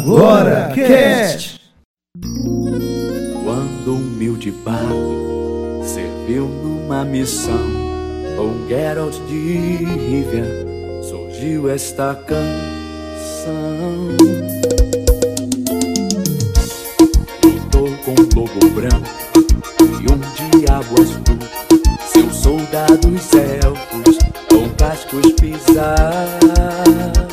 Agora Cast! Quando humilde barco serviu numa missão com Geralt de Rivia, surgiu esta canção. Lutou com um lobo branco e um diabo azul, seus soldados elfos com cascos pisados.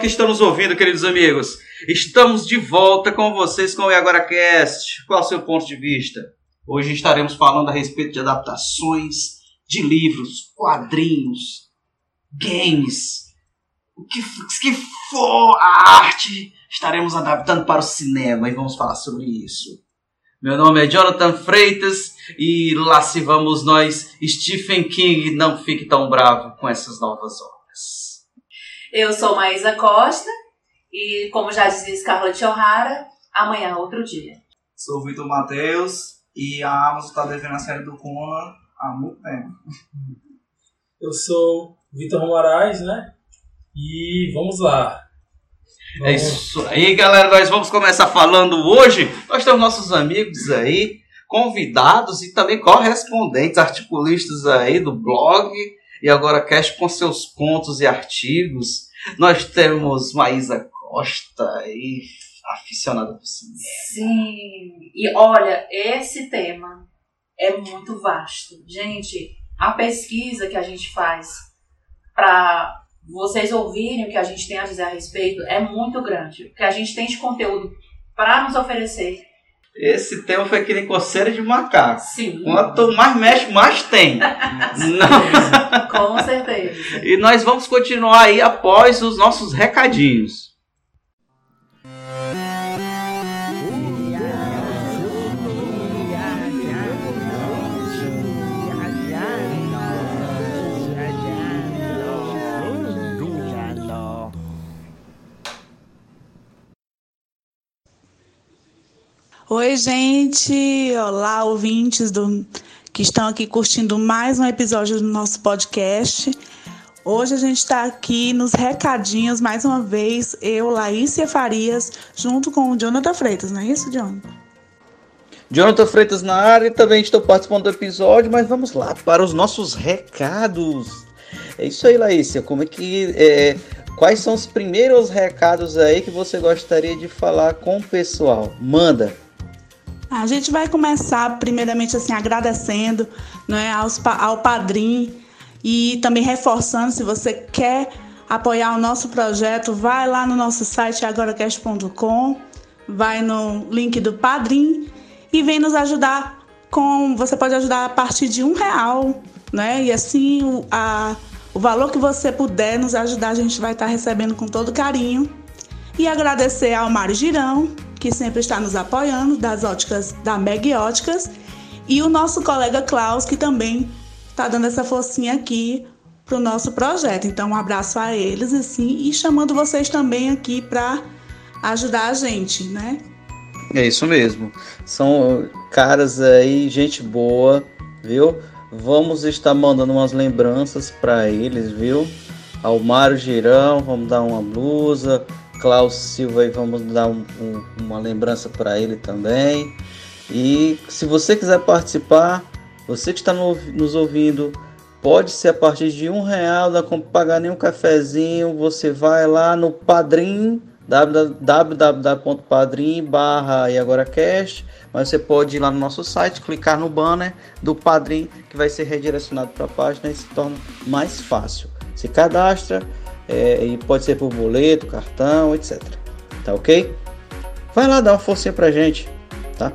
Que estão nos ouvindo, queridos amigos. Estamos de volta com vocês com o E Agora Cast. Qual é o seu ponto de vista? Hoje estaremos falando a respeito de adaptações de livros, quadrinhos, games, o que, que for a arte, estaremos adaptando para o cinema e vamos falar sobre isso. Meu nome é Jonathan Freitas e lá se vamos nós, Stephen King, não fique tão bravo com essas novas obras. Eu sou Maísa Costa e, como já dizia Scarlett O'Hara, amanhã é outro dia. Sou o Vitor Matheus e a Amazon está devendo a série do Conan há muito tempo. Eu sou Vitor Moraes, né? E vamos lá. É isso aí, galera. Nós vamos começar falando hoje. Nós temos nossos amigos aí, convidados e também correspondentes, articulistas aí do blog e agora cast com seus contos e artigos. Nós temos Maísa Costa aí, aficionada por cinema. Sim, e olha, esse tema é muito vasto. Gente, a pesquisa que a gente faz para vocês ouvirem o que a gente tem a dizer a respeito é muito grande. O que a gente tem de conteúdo para nos oferecer. Esse tema foi que nem coceira de macaco. Sim, Quanto mais mexe, mais tem. Não. com certeza. E nós vamos continuar aí após os nossos recadinhos. Oi, gente! Olá, ouvintes do, que estão aqui curtindo mais um episódio do nosso podcast. Hoje a gente está aqui nos recadinhos, mais uma vez, eu, Laícia Farias, junto com o Jonathan Freitas, não é isso, Jonathan? Jonathan Freitas na área também estou participando do episódio, mas vamos lá para os nossos recados. É isso aí, Laícia. Como é que. é, quais são os primeiros recados aí que você gostaria de falar com o pessoal? Manda! A gente vai começar, primeiramente, assim, agradecendo né, aos, ao padrinho e também reforçando, se você quer apoiar o nosso projeto, vai lá no nosso site agoracast.com, vai no link do padrinho e vem nos ajudar com. Você pode ajudar a partir de um real, né? E assim o, a, o valor que você puder nos ajudar, a gente vai estar recebendo com todo carinho. E agradecer ao Mário Girão, que sempre está nos apoiando, das óticas da Meg Óticas, e o nosso colega Klaus, que também está dando essa forcinha aqui para o nosso projeto. Então, um abraço a eles, assim, e chamando vocês também aqui para ajudar a gente, né? É isso mesmo. São caras aí, gente boa, viu? Vamos estar mandando umas lembranças para eles, viu? Ao Mário Girão, vamos dar uma blusa. Klaus Silva aí, vamos dar um- um- uma lembrança para ele também. E se você quiser participar, você que está no- nos ouvindo, pode ser a partir de um real, não pagar nenhum cafezinho. Você vai lá no Padrim, www.padrim barra e agora cast, mas você pode ir lá no nosso site, clicar no banner do Padrim, que vai ser redirecionado para a página e se torna mais fácil. Se cadastra é, e pode ser por boleto, cartão, etc. Tá ok? vai lá dar uma forcinha pra gente, tá?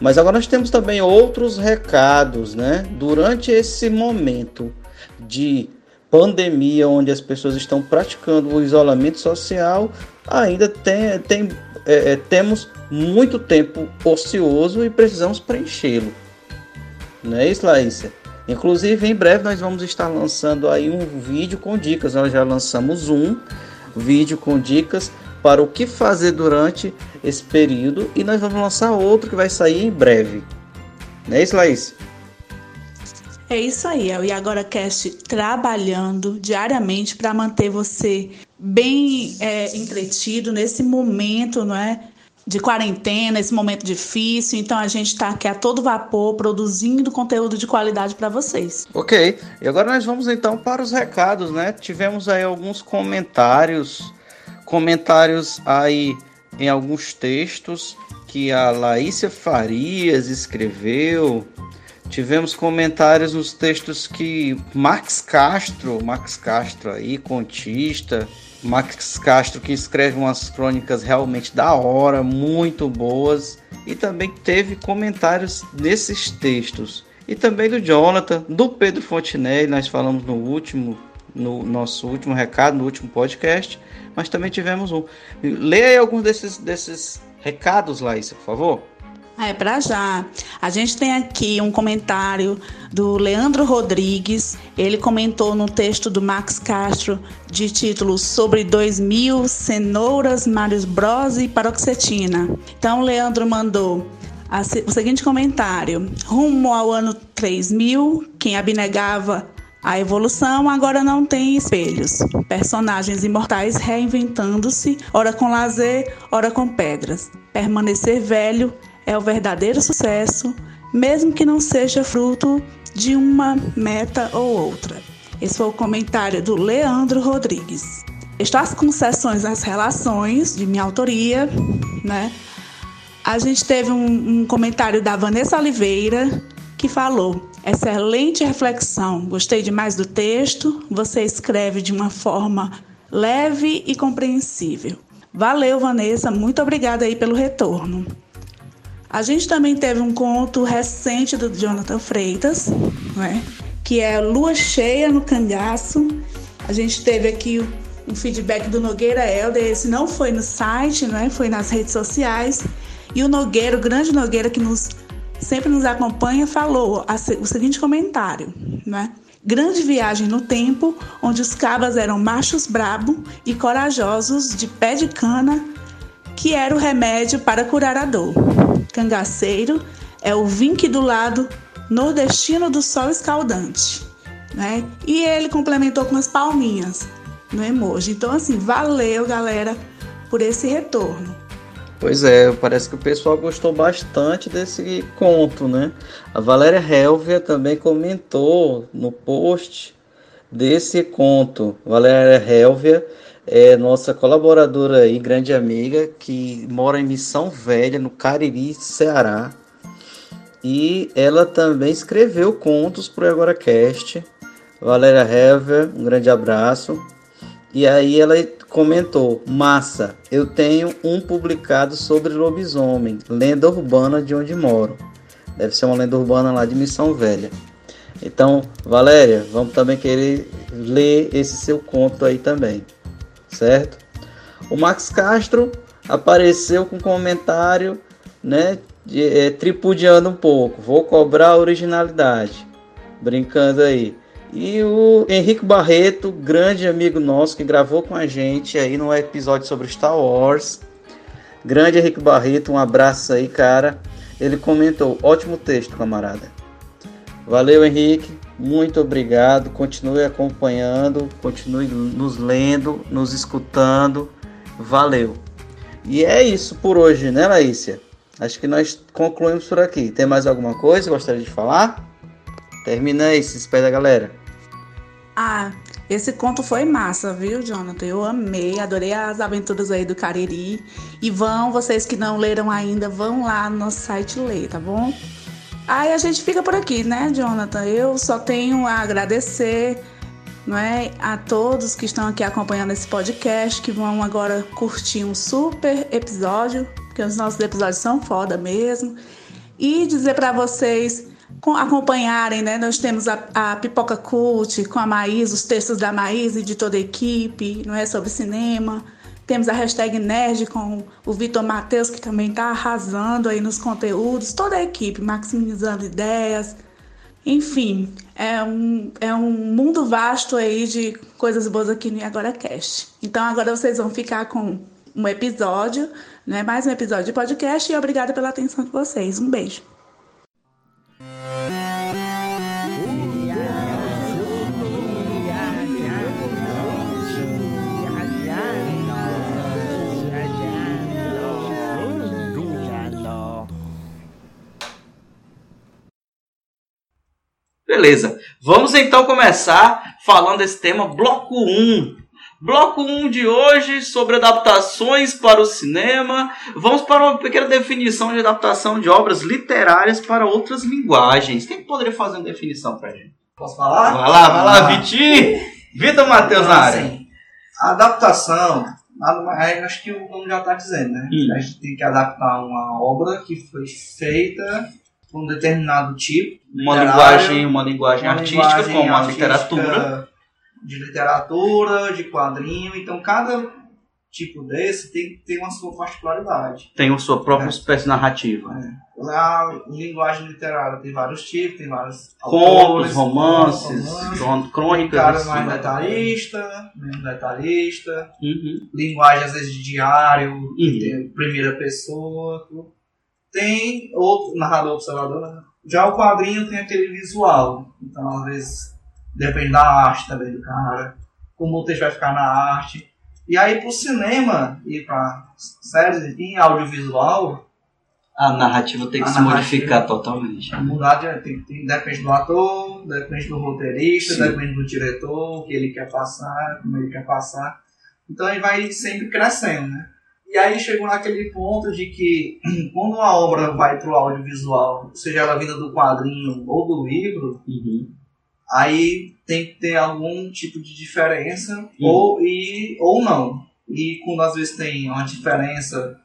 Mas agora nós temos também outros recados, né? Durante esse momento de pandemia, onde as pessoas estão praticando o isolamento social, ainda tem, tem, é, é, temos muito tempo ocioso e precisamos preenchê-lo. Não é isso, Laísa? Inclusive, em breve nós vamos estar lançando aí um vídeo com dicas. Nós já lançamos um vídeo com dicas para o que fazer durante esse período e nós vamos lançar outro que vai sair em breve. Não é isso, Laís? É isso aí, é o E Agora Cast trabalhando diariamente para manter você bem é, entretido nesse momento, não é? De quarentena, esse momento difícil. Então a gente está aqui a todo vapor produzindo conteúdo de qualidade para vocês. Ok, e agora nós vamos então para os recados, né? Tivemos aí alguns comentários, comentários aí em alguns textos que a Laísia Farias escreveu. Tivemos comentários nos textos que Max Castro, Max Castro aí, contista, Max Castro que escreve umas crônicas realmente da hora, muito boas, e também teve comentários nesses textos. E também do Jonathan, do Pedro Fontenelle, nós falamos no último, no nosso último recado, no último podcast, mas também tivemos um. Leia alguns desses, desses recados, Laísa, por favor. É, para já. A gente tem aqui um comentário do Leandro Rodrigues. Ele comentou no texto do Max Castro de título sobre 2000 cenouras, Marius Bros e paroxetina. Então, o Leandro mandou o seguinte comentário: Rumo ao ano 3000, quem abnegava a evolução agora não tem espelhos. Personagens imortais reinventando-se, ora com lazer, ora com pedras. Permanecer velho é o verdadeiro sucesso, mesmo que não seja fruto de uma meta ou outra. Esse foi o comentário do Leandro Rodrigues. Estas concessões às relações, de minha autoria, né? A gente teve um, um comentário da Vanessa Oliveira que falou: excelente reflexão, gostei demais do texto, você escreve de uma forma leve e compreensível. Valeu, Vanessa, muito obrigada aí pelo retorno. A gente também teve um conto recente do Jonathan Freitas, né? que é Lua Cheia no Cangaço. A gente teve aqui um feedback do Nogueira Helder, esse não foi no site, né? foi nas redes sociais. E o Nogueira, o grande Nogueira que nos sempre nos acompanha, falou o seguinte comentário, né? Grande viagem no tempo, onde os cabas eram machos brabo e corajosos de pé de cana, que era o remédio para curar a dor cangaceiro é o vinque do lado nordestino do sol escaldante, né? E ele complementou com as palminhas no emoji. Então, assim, valeu, galera, por esse retorno. Pois é, parece que o pessoal gostou bastante desse conto, né? A Valéria Helvia também comentou no post desse conto. Valéria Helvia é nossa colaboradora e grande amiga que mora em Missão Velha, no Cariri, Ceará. E ela também escreveu contos para o AgoraCast. Valéria Hever, um grande abraço. E aí ela comentou: Massa, eu tenho um publicado sobre lobisomem, lenda urbana de onde moro. Deve ser uma lenda urbana lá de Missão Velha. Então, Valéria, vamos também querer ler esse seu conto aí também certo? O Max Castro apareceu com um comentário, né, de, é, tripudiando um pouco. Vou cobrar originalidade, brincando aí. E o Henrique Barreto, grande amigo nosso que gravou com a gente aí no episódio sobre Star Wars. Grande Henrique Barreto, um abraço aí, cara. Ele comentou: ótimo texto, camarada. Valeu, Henrique. Muito obrigado. Continue acompanhando, continue nos lendo, nos escutando. Valeu. E é isso por hoje, né, Laícia? Acho que nós concluímos por aqui. Tem mais alguma coisa que gostaria de falar? Termina aí, se espera, galera. Ah, esse conto foi massa, viu, Jonathan? Eu amei, adorei as aventuras aí do Cariri. E vão, vocês que não leram ainda, vão lá no nosso site ler, tá bom? Aí a gente fica por aqui, né, Jonathan? Eu só tenho a agradecer não é, a todos que estão aqui acompanhando esse podcast, que vão agora curtir um super episódio porque os nossos episódios são foda mesmo. E dizer para vocês com- acompanharem, né? Nós temos a, a Pipoca Cult com a Maís, os textos da Maís e de toda a equipe, não é sobre cinema. Temos a hashtag Nerd com o Vitor Matheus, que também está arrasando aí nos conteúdos, toda a equipe, maximizando ideias. Enfim, é um, é um mundo vasto aí de coisas boas aqui no Agora Cast. Então agora vocês vão ficar com um episódio, né? Mais um episódio de podcast e obrigada pela atenção de vocês. Um beijo. Beleza. Vamos então começar falando desse tema bloco 1. Bloco 1 de hoje sobre adaptações para o cinema. Vamos para uma pequena definição de adaptação de obras literárias para outras linguagens. Quem poderia fazer uma definição pra gente? Posso falar? Vai lá, vai lá, Vitinho! Vitor Matheus na área. Assim, a adaptação, acho que o nome já está dizendo, né? Hum. A gente tem que adaptar uma obra que foi feita um determinado tipo. Uma linguagem, uma linguagem uma artística, linguagem como a literatura. De literatura, de quadrinho. Então, cada tipo desse tem ter uma sua particularidade. Tem a sua própria É. espécie narrativa. A linguagem literária tem vários tipos, tem vários Contos, romances, romances. Tem crônicas. cara assim. mais detalhista, menos detalhista, Uhum. linguagem às vezes de diário, Uhum. tem primeira pessoa. tudo. Tem outro narrador observador. né? Já o quadrinho tem aquele visual. Então, às vezes, depende da arte também do cara, como o texto vai ficar na arte. E aí, pro cinema e pra séries, enfim, audiovisual, A narrativa tem que se modificar totalmente. mudar de, tem, tem- depende do ator, depende do roteirista, Sim. depende do diretor, o que ele quer passar, como ele quer passar. Então ele vai sempre crescendo, né? E aí chegou naquele ponto de que quando uma obra vai pro audiovisual, seja ela vinda do quadrinho ou do livro, Uhum. aí tem que ter algum tipo de diferença ou, e, ou não. E quando às vezes tem uma diferença,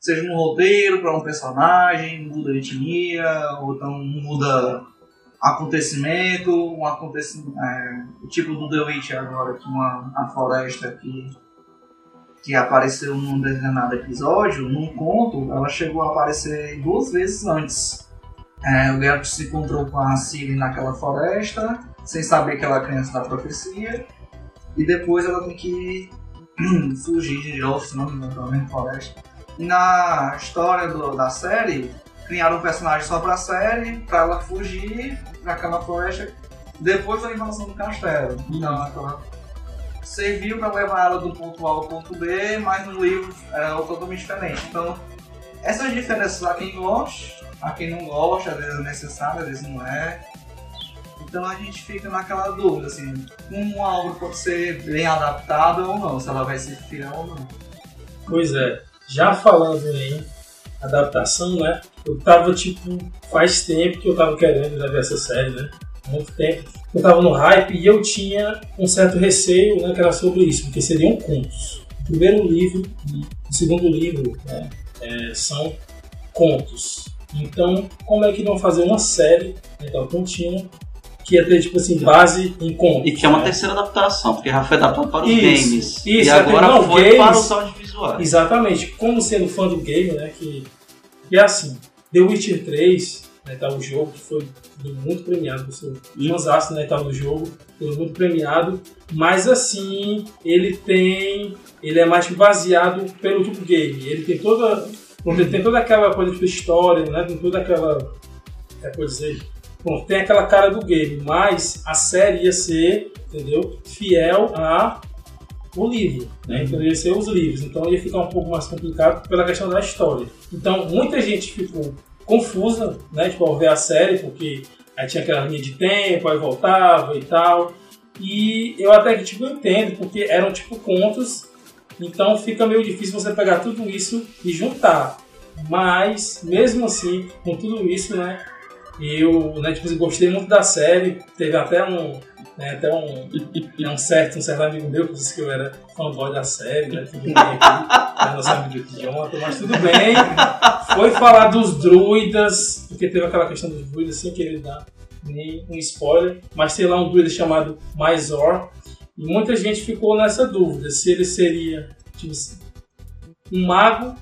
seja no roteiro para um personagem, muda a etnia, ou então muda acontecimento, um acontecimento, é, o tipo do The Witcher agora, que uma a floresta que, que apareceu num determinado episódio, num conto, ela chegou a aparecer duas vezes antes. É, o Geralt se encontrou com a Ciri naquela floresta, sem saber que ela é criança da profecia, e depois ela tem que fugir de Joff, se não me engano, mesma floresta. Na história do- da série, criaram um personagem só pra série, pra ela fugir naquela floresta, depois da invasão do castelo. Então, aquela serviu pra levar ela do ponto A ao ponto B, mas no livro era totalmente diferente. Então, essas diferenças a quem gosta, a quem não gosta, às vezes é necessário, às vezes não é. Então a gente fica naquela dúvida, assim, uma obra pode ser bem adaptada ou não, se ela vai ser fiel ou não. Pois é, já falando em adaptação, né? Eu tava tipo, faz tempo que eu tava querendo ver essa série, né? Muito tempo. Eu tava no hype e eu tinha um certo receio, né? Que era sobre isso, porque seriam contos. O primeiro livro e o segundo livro, né? é, são contos. Então, como é que vão fazer uma série, né, então, contínua, que ia ter, tipo assim, base em contos? E que é uma né? terceira adaptação, porque já foi adaptado para os Isso, games. isso, e é, agora não, foi games- para os audiovisuais. Exatamente. Como sendo fã do game, né? Que, que é assim, The Witcher 3, né, tá o jogo que foi muito premiado, você fãzaço, né, tá no jogo, foi muito premiado, mas assim, ele tem, ele é mais baseado pelo tipo game, ele tem toda, ele tem toda aquela coisa de história, né, tem toda aquela, é coisa Bom, tem aquela cara do game, mas a série ia ser, entendeu? Fiel a o livro, né? Então ia ser os livros, então ia ficar um pouco mais complicado pela questão da história. Então muita gente ficou confusa, né? Tipo, ao ver a série, porque aí tinha aquela linha de tempo, aí voltava e tal. E eu até que tipo entendo, porque eram tipo contos, então fica meio difícil você pegar tudo isso e juntar. Mas mesmo assim, com tudo isso, né? Eu, né, tipo, assim, gostei muito da série, teve até um, Né? Até um, é um, certo, um certo amigo meu que disse que eu era fanboy da série, né? Tudo bem aqui, nosso amigo Jonathan, mas tudo bem. Foi falar dos druidas, porque teve aquela questão dos druidas sem querer dar nem um spoiler, mas tem lá um druida chamado Maizor, e muita gente ficou nessa dúvida se ele seria tipo, um mago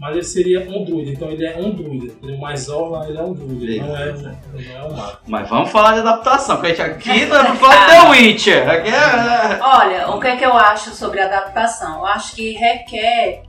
mas ele seria um druida, então ele é um druida. Ele é mais orla, ele é um druida, não é, não é um mago. Mas vamos falar de adaptação, porque a gente aqui não é falar de The Witcher. Aqui é... Olha, o que é que eu acho sobre adaptação? Eu acho que requer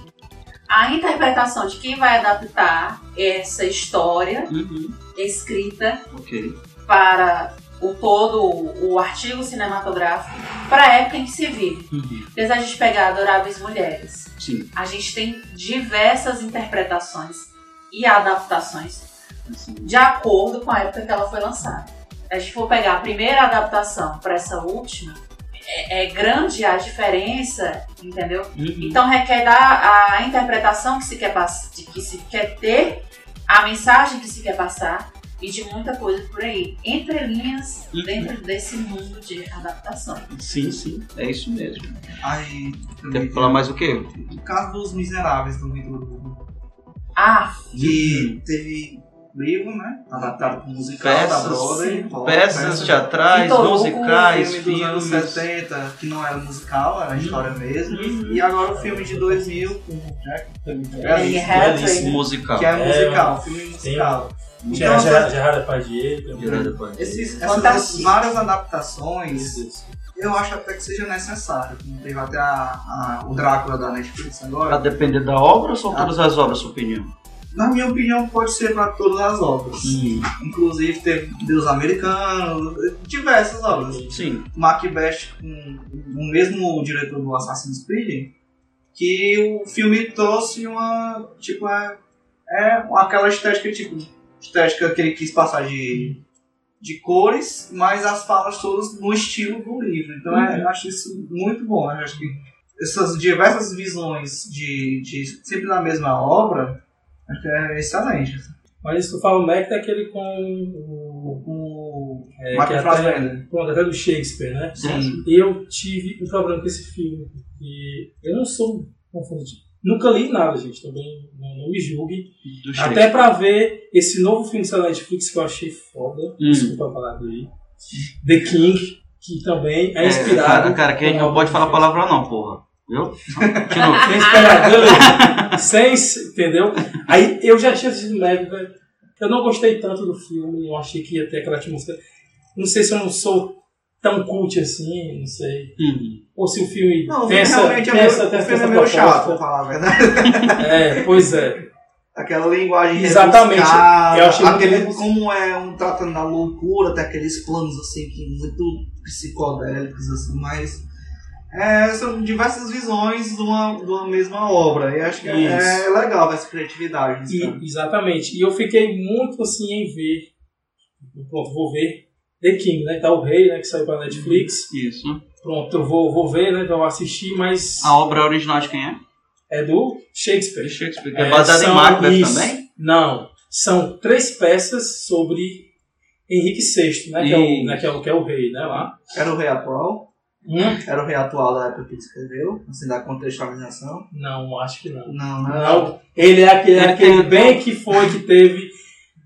a interpretação de quem vai adaptar essa história Uhum. escrita Ok. para o todo o artigo cinematográfico para a época em que se vive. Uhum. Apesar de a gente pegar Adoráveis Mulheres, Sim. a gente tem diversas interpretações e adaptações Sim. de acordo com a época que ela foi lançada. Se a gente for pegar a primeira adaptação para essa última, é, é grande a diferença, entendeu? Uhum. Então requer dar a interpretação que se quer que se quer ter, a mensagem que se quer passar e de muita coisa por aí, entre linhas Uhum. dentro desse mundo de adaptação. Sim, sim. É isso mesmo. Aí, Quer falar mais o quê? o caso dos miseráveis do Vitor Hugo, Ah, que teve livro, né? Adaptado para musical da Peças, Broadway. Peças teatrais, Vitor Hugo, musicais, filme dos anos filmes. 70, que não era musical, era história mesmo. E agora o filme de 2000, com o Jack, Danny é, Hathaway. Musical. que é É, musical, filme musical. Então, Gerard Gerard Depardieu Depardieu. Esses, essas várias adaptações, eu acho até que seja necessário. Como teve até a, a- o Drácula da Netflix Pra agora. depender da obra ou são todas as obras, sua opinião? Na minha opinião, pode ser para todas as obras. Inclusive teve Deus Americano, diversas obras. Sim. Macbeth com o mesmo diretor do Assassin's Creed, que o filme trouxe uma, tipo, é, é aquela estética, tipo, estética que ele quis passar de, de cores, mas as falas todas no estilo do livro. Então é, eu acho isso muito bom. Eu acho que essas diversas visões de, de sempre na mesma obra, acho que é excelente. Mas isso tu fala o Mac é aquele com o. O É, Martin que é Fassbender. pronto, até do Shakespeare, né? Sim. Eu tive um problema com esse filme, porque eu não sou um fã de. Nunca li nada, gente, também não, não me julgue. Até pra ver esse novo filme da Netflix que eu achei foda, Hum. desculpa a palavra aí, The King, que também é É, inspirado. cara, cara, que a gente não pode falar palavrão não, porra. Viu? De novo. Sem esperar, sem, entendeu? Aí eu já tinha assistido Meg, velho. Eu não gostei tanto do filme, eu achei que ia ter aquela atmosfera. Não sei se eu não sou tão cult assim, não sei. Uhum. Ou se o filme Não, essa, realmente é meio, essa, tem o filme é meio chato, pra falar a verdade. É, pois é. Aquela linguagem Exatamente. Eu achei muito aquele, rebuscado. como é um tratando da loucura, tem aqueles planos assim que muito psicodélicos assim, mas é, são diversas visões de uma, de uma mesma obra. E acho que é, Isso. é legal essa criatividade. E- exatamente. E eu fiquei muito assim em ver. Pronto, vou ver The King, né? Tá o Rei, né? Que saiu pra Netflix. Isso. Pronto, eu vou, vou ver, né? Vou assistir, mas A obra original de quem é? é do Shakespeare. Shakespeare. Que é baseada em são- Macbeth isso. também? Não. São três peças sobre Henrique VI, né? Que é, o, né, que, é o, que é o rei, né? Lá. Era o rei atual, Hum? era o rei atual da época que ele escreveu, assim, da contextualização. Não, acho que não. Não, né? Não. Ele é aquele, Ele aquele bem que foi que teve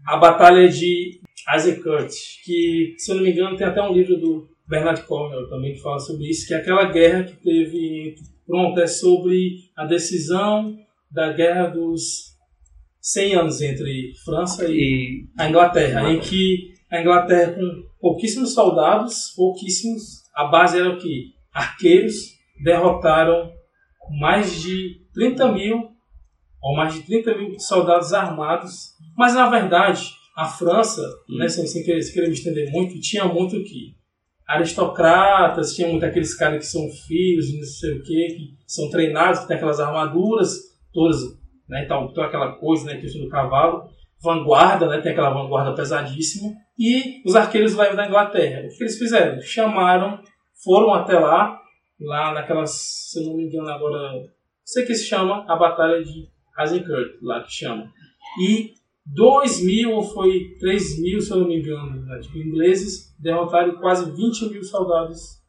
a batalha de Eisenhower, que, se eu não me engano, tem até um livro do Bernard Cornwell também que fala sobre isso, que é aquela guerra que teve. Pronto, é sobre a decisão da guerra dos 100 anos entre França e E a Inglaterra, em que a Inglaterra com pouquíssimos soldados, pouquíssimos, a base era o que? Arqueiros derrotaram mais de 30 mil, ou mais de 30 mil soldados armados, mas na verdade a França, né, sem, sem, querer, sem querer me estender muito, tinha muito que? Aristocratas, tinha muito aqueles caras que são filhos não sei o que, que são treinados, que tem aquelas armaduras todas, né, e tal, toda aquela coisa, né, questão do cavalo vanguarda, né? Tem aquela vanguarda pesadíssima. E os arqueiros leves da Inglaterra. O que eles fizeram? Chamaram, foram até lá, lá naquelas, se eu não me engano agora, sei que se chama a Batalha de Azincourt, lá que chama. E 2 mil ou foi 3 mil, se eu não me engano, né, ingleses derrotaram quase 20 mil soldados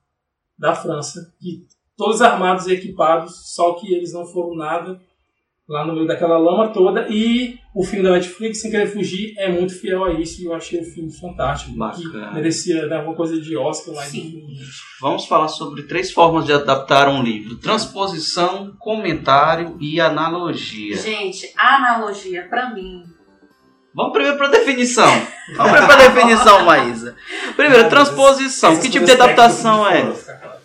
da França, e todos armados e equipados, só que eles não foram nada lá no meio daquela lama toda. E o filme da Netflix, Sem Querer Fugir, é muito fiel a isso. E eu achei o filme fantástico. Bacana. Que merecia dar alguma coisa de Oscar, mas Sim. Vamos falar sobre três formas de adaptar um livro: transposição, comentário e analogia. Gente, a analogia, pra mim, Vamos primeiro para definição. Vamos primeiro para definição, Maísa. Primeiro, transposição. Que tipo de adaptação é?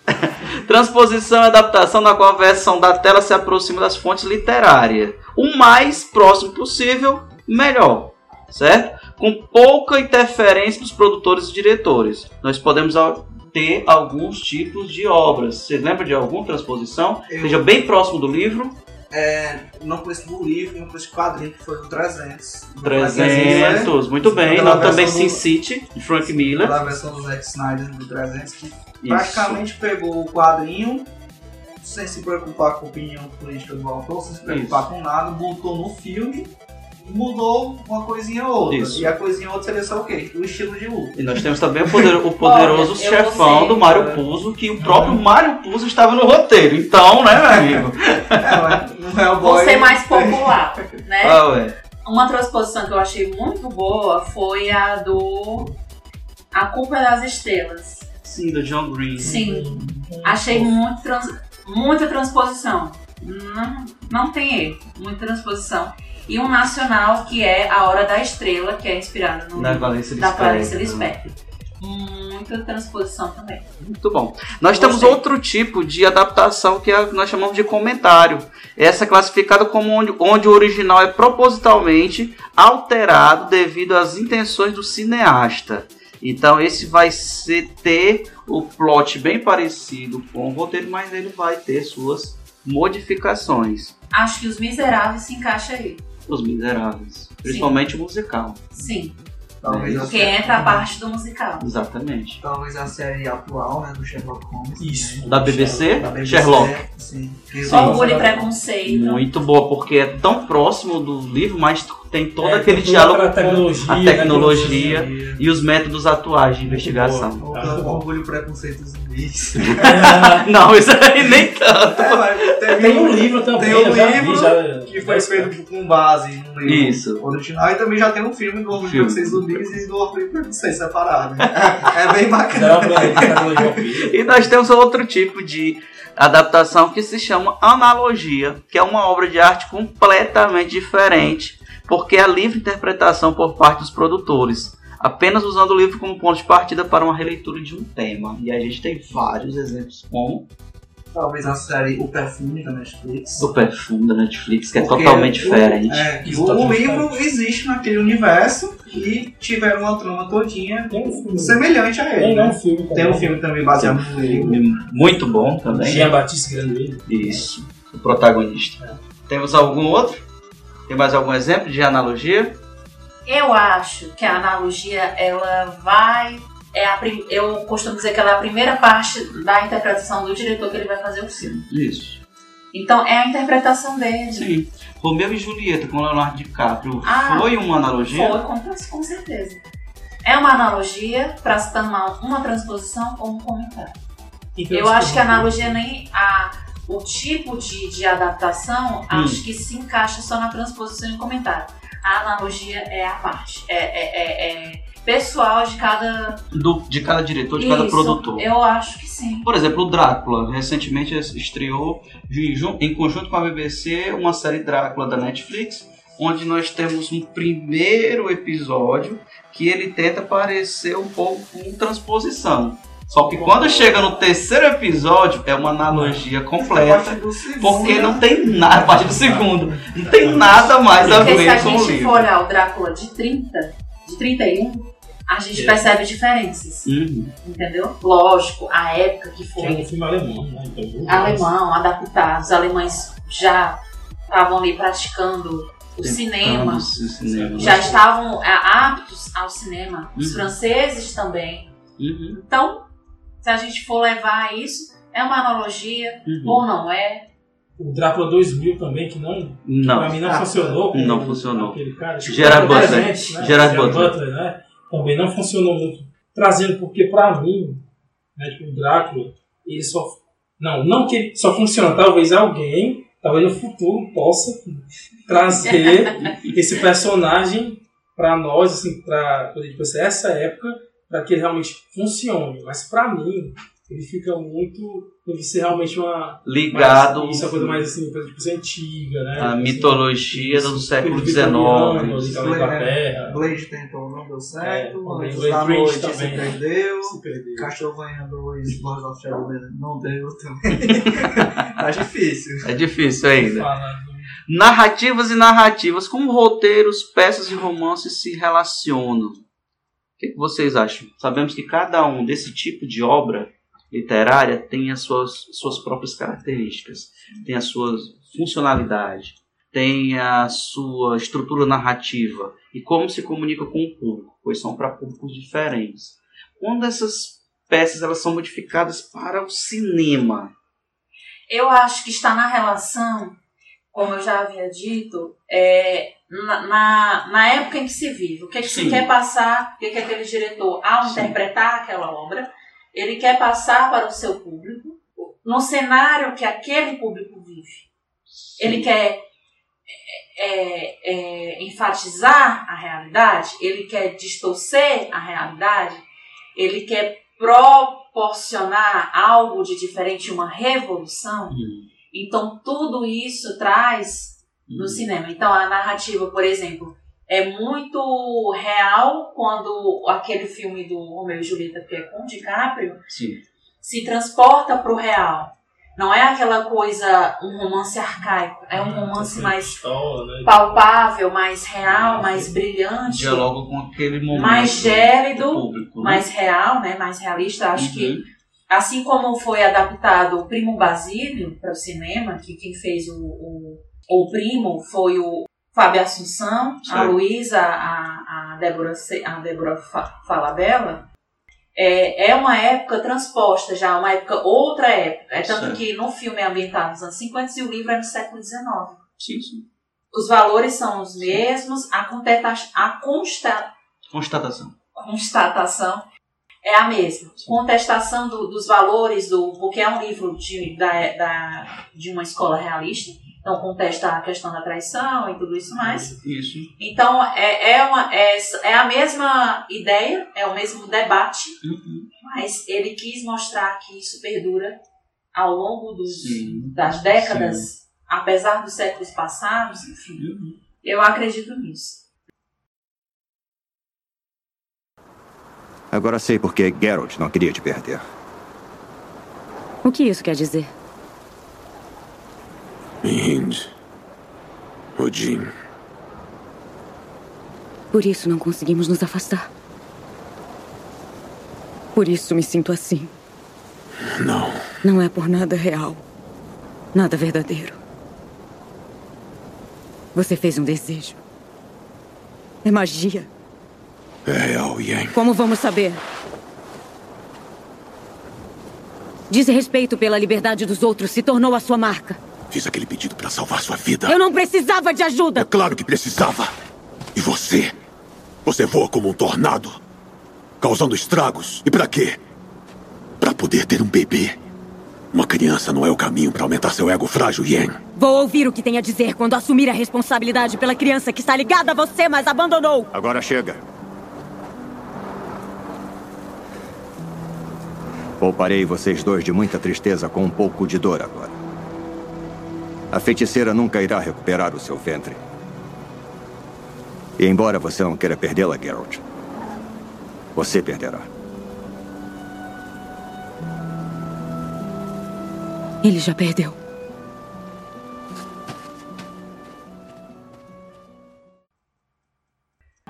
Transposição é adaptação na qual a versão da tela se aproxima das fontes literárias. O mais próximo possível, melhor. Certo? Com pouca interferência dos produtores e diretores. Nós podemos ter alguns tipos de obras. Vocês lembram de alguma transposição? Eu- Seja bem próximo do livro. É, não conheço do livro, não conheço quadrinho, que foi do 300. Do 300. Muito bem. Nós também Sin City, de Frank Miller. Da versão do Zack Snyder do 300, que Isso. praticamente pegou o quadrinho sem se preocupar com a opinião política do autor, sem se preocupar com nada, botou no filme e mudou uma coisinha ou outra. Isso. E a coisinha ou outra seria só o quê? O estilo de luta. E nós temos também o, poder- o poderoso Olha, chefão sei. do Mário Puzo, que o próprio Mário Puzo estava no roteiro. Então, né, meu amigo? É, mas vou Hellboy... ser mais popular, né? Ah, ué. Uma transposição que eu achei muito boa foi a do A Culpa é das Estrelas. Sim, do John Green. Sim, achei muito trans- muita transposição. Não, não tem erro, muita transposição. E um nacional que é A Hora da Estrela, que é inspirado no Da livro Valência da Clarice Lispector. Muita transposição também. Muito bom. Nós temos Gostei. outro tipo de adaptação que é- nós chamamos de comentário. Essa é classificada como onde, onde o original é propositalmente alterado devido às intenções do cineasta. Então esse vai ser, ter o plot bem parecido com o roteiro, mas ele vai ter suas modificações. Acho que Os Miseráveis se encaixa aí. Os Miseráveis. Principalmente o musical. Sim, Talvez, a porque série, entra a parte do musical. Exatamente. talvez a série atual, né, do Sherlock Holmes. Isso. Da BBC, Da BBC, Sherlock. Sim. Sim. Orgulho e Preconceito. Muito boa, porque é tão próximo do livro, mas tem todo É, aquele tem diálogo com tecnologia, a né, tecnologia que e os métodos atuais de investigação. boa. O Muito bom. orgulho e preconceito dos zumbis. Não, isso aí nem tanto. É, teve Tem um livro também, Tem um livro já- que foi feito com base no livro Isso. original e também já tem um filme do Orgulho e Filme. Preconceito zumbis e do Orgulho e Preconceito separado. É bem bacana. tecnologia. E nós temos outro tipo de adaptação que se chama analogia, que é uma obra de arte completamente diferente, porque é a livre interpretação por parte dos produtores, apenas usando o livro como ponto de partida para uma releitura de um tema. E a gente tem vários exemplos como Talvez a série O Perfume da Netflix. o Perfume da Netflix, que é Porque totalmente o- diferente. É, o, tá o diferente. livro existe naquele universo e tiveram uma trama todinha um semelhante a ele. Tem né? um filme. Tem um filme também baseado no livro. Filme muito bom também. Jean Batiste Granville. Isso, o protagonista. Temos algum outro? Tem mais algum exemplo de analogia? Eu acho que a analogia ela vai. É a prim- eu costumo dizer que ela é a primeira parte da interpretação do diretor que ele vai fazer o filme. Isso. Então é a interpretação dele. Sim. Romeu e Julieta com Leonardo DiCaprio Ah, foi uma analogia? Foi, com, certeza. É uma analogia para se tornar uma transposição ou um comentário. Eu acho que a analogia nem. A, o tipo de, de adaptação acho que se encaixa só na transposição e comentário. A analogia é a parte. É, é- é- é pessoal de cada. Do- de cada diretor, de cada Isso, produtor. Eu acho que sim. Por exemplo, o Drácula recentemente estreou em conjunto com a BBC uma série Drácula da Netflix, onde nós temos um primeiro episódio que ele tenta parecer um pouco com transposição. Só que quando chega no terceiro episódio é uma analogia A completa, partir do segundo, porque não tem nada, a partir do segundo, não tem nada mais a Porque se a ver com o gente livro. for olhar o Drácula de 30, de 31, a gente É. percebe diferenças. Uhum. Entendeu? Lógico, a época que foi. Tem um filme alemão, né? Então, alemão, adaptado. Os alemães já estavam ali praticando o cinema, se- cinema. já estavam é, aptos ao cinema. Os Uhum. franceses também. Uhum, Então, se a gente for levar isso, é uma analogia uhum. ou não é, o Drácula 2000 também, que não, Não. pra mim não Ah, funcionou. com não funcionou. Aquele cara, tipo, Gerard Butler. né? Gerard Gerard Butler. Butler, né? Também não funcionou muito. Trazendo, porque pra mim, né, tipo, o Drácula, ele só. Não, não que ele só funciona, talvez alguém, talvez no futuro, possa trazer esse personagem pra nós, assim, pra tipo, assim, essa época, pra que ele realmente funcione. Mas pra mim, ele fica muito. Tem que ser realmente uma. Ligado mais, isso é uma coisa mais assim, pra, tipo, assim, antiga, né? à Assim, mitologia do isso, século XIX. Blade tentou, não deu certo. É, Blade da Noite se também. perdeu. Se perdeu. Castlevania 2, Lord of Shadow não deu também. tá difícil. É difícil ainda. Falando. Narrativas e narrativas. Como roteiros, peças e romances se relacionam? Que, que vocês acham? Sabemos que cada um desse tipo de obra literária tem as suas, suas próprias características, tem a sua funcionalidade, tem a sua estrutura narrativa e como se comunica com o público, pois são para públicos diferentes. Quando essas peças elas são modificadas para o cinema, Eu acho que está na relação, como eu já havia dito, é, na, na, na época em que se vive. O que, é que se Sim. quer passar, o que, é que aquele diretor, ao Sim. interpretar aquela obra, ele quer passar para o seu público, no cenário que aquele público vive. Ele quer é, é, enfatizar a realidade, ele quer distorcer a realidade, ele quer proporcionar algo de diferente, uma revolução. Hum, Então, tudo isso traz no cinema. Então, a narrativa, por exemplo, é muito real quando aquele filme do Romeu e Julieta, que é com o DiCaprio, sim. se transporta para o real. Não é aquela coisa, um romance arcaico. É um romance mais pistola, né? palpável, mais real, mais brilhante, Dialoga com aquele momento mais gélido, do público, né? mais real, né? mais realista. Acho que Uhum. Assim como foi adaptado o Primo Basílio para o cinema, que quem fez o, o, o Primo foi o Fábio Assunção, a Certo. Luísa, a, a Débora, a Débora Fa- Falabella, é, é uma época transposta já, uma época, outra época. É tanto Certo. que no filme é ambientado nos anos 50 e o livro é no século XIX. Sim, sim. Os valores são os mesmos, a, conteta- a consta- Constatação. constatação é a mesma. Contestação do- dos valores, do porque é um livro de, da, da- de uma escola realista, então contesta a questão da traição e tudo isso mais. Isso. Então é, é, uma, é, é a mesma ideia, é o mesmo debate, Uhum. mas ele quis mostrar que isso perdura ao longo dos, Sim. das décadas, apesar dos séculos passados, enfim. Uhum. Eu acredito nisso. Agora sei por que Geralt não queria te perder. O que isso quer dizer? Hind. Odin. Por isso não conseguimos nos afastar. Por isso me sinto assim. Não. Não é por nada real. Nada verdadeiro. Você fez um desejo. É magia. É real, Yen. Como vamos saber? Desrespeito pela liberdade dos outros se tornou a sua marca. Fiz aquele pedido para salvar sua vida. Eu não precisava de É ajuda. claro que precisava. E você? Você voa como um tornado, causando estragos. E para quê? Para poder ter um bebê. Uma criança não é o caminho para aumentar seu ego frágil, Yen. Vou ouvir o que tem a dizer quando assumir a responsabilidade pela criança que está ligada a você, mas abandonou. Agora chega. Pouparei vocês dois de muita tristeza com um pouco de dor agora. A feiticeira nunca irá recuperar o seu ventre. E embora você não queira perdê-la, Geralt, você perderá. Ele já perdeu.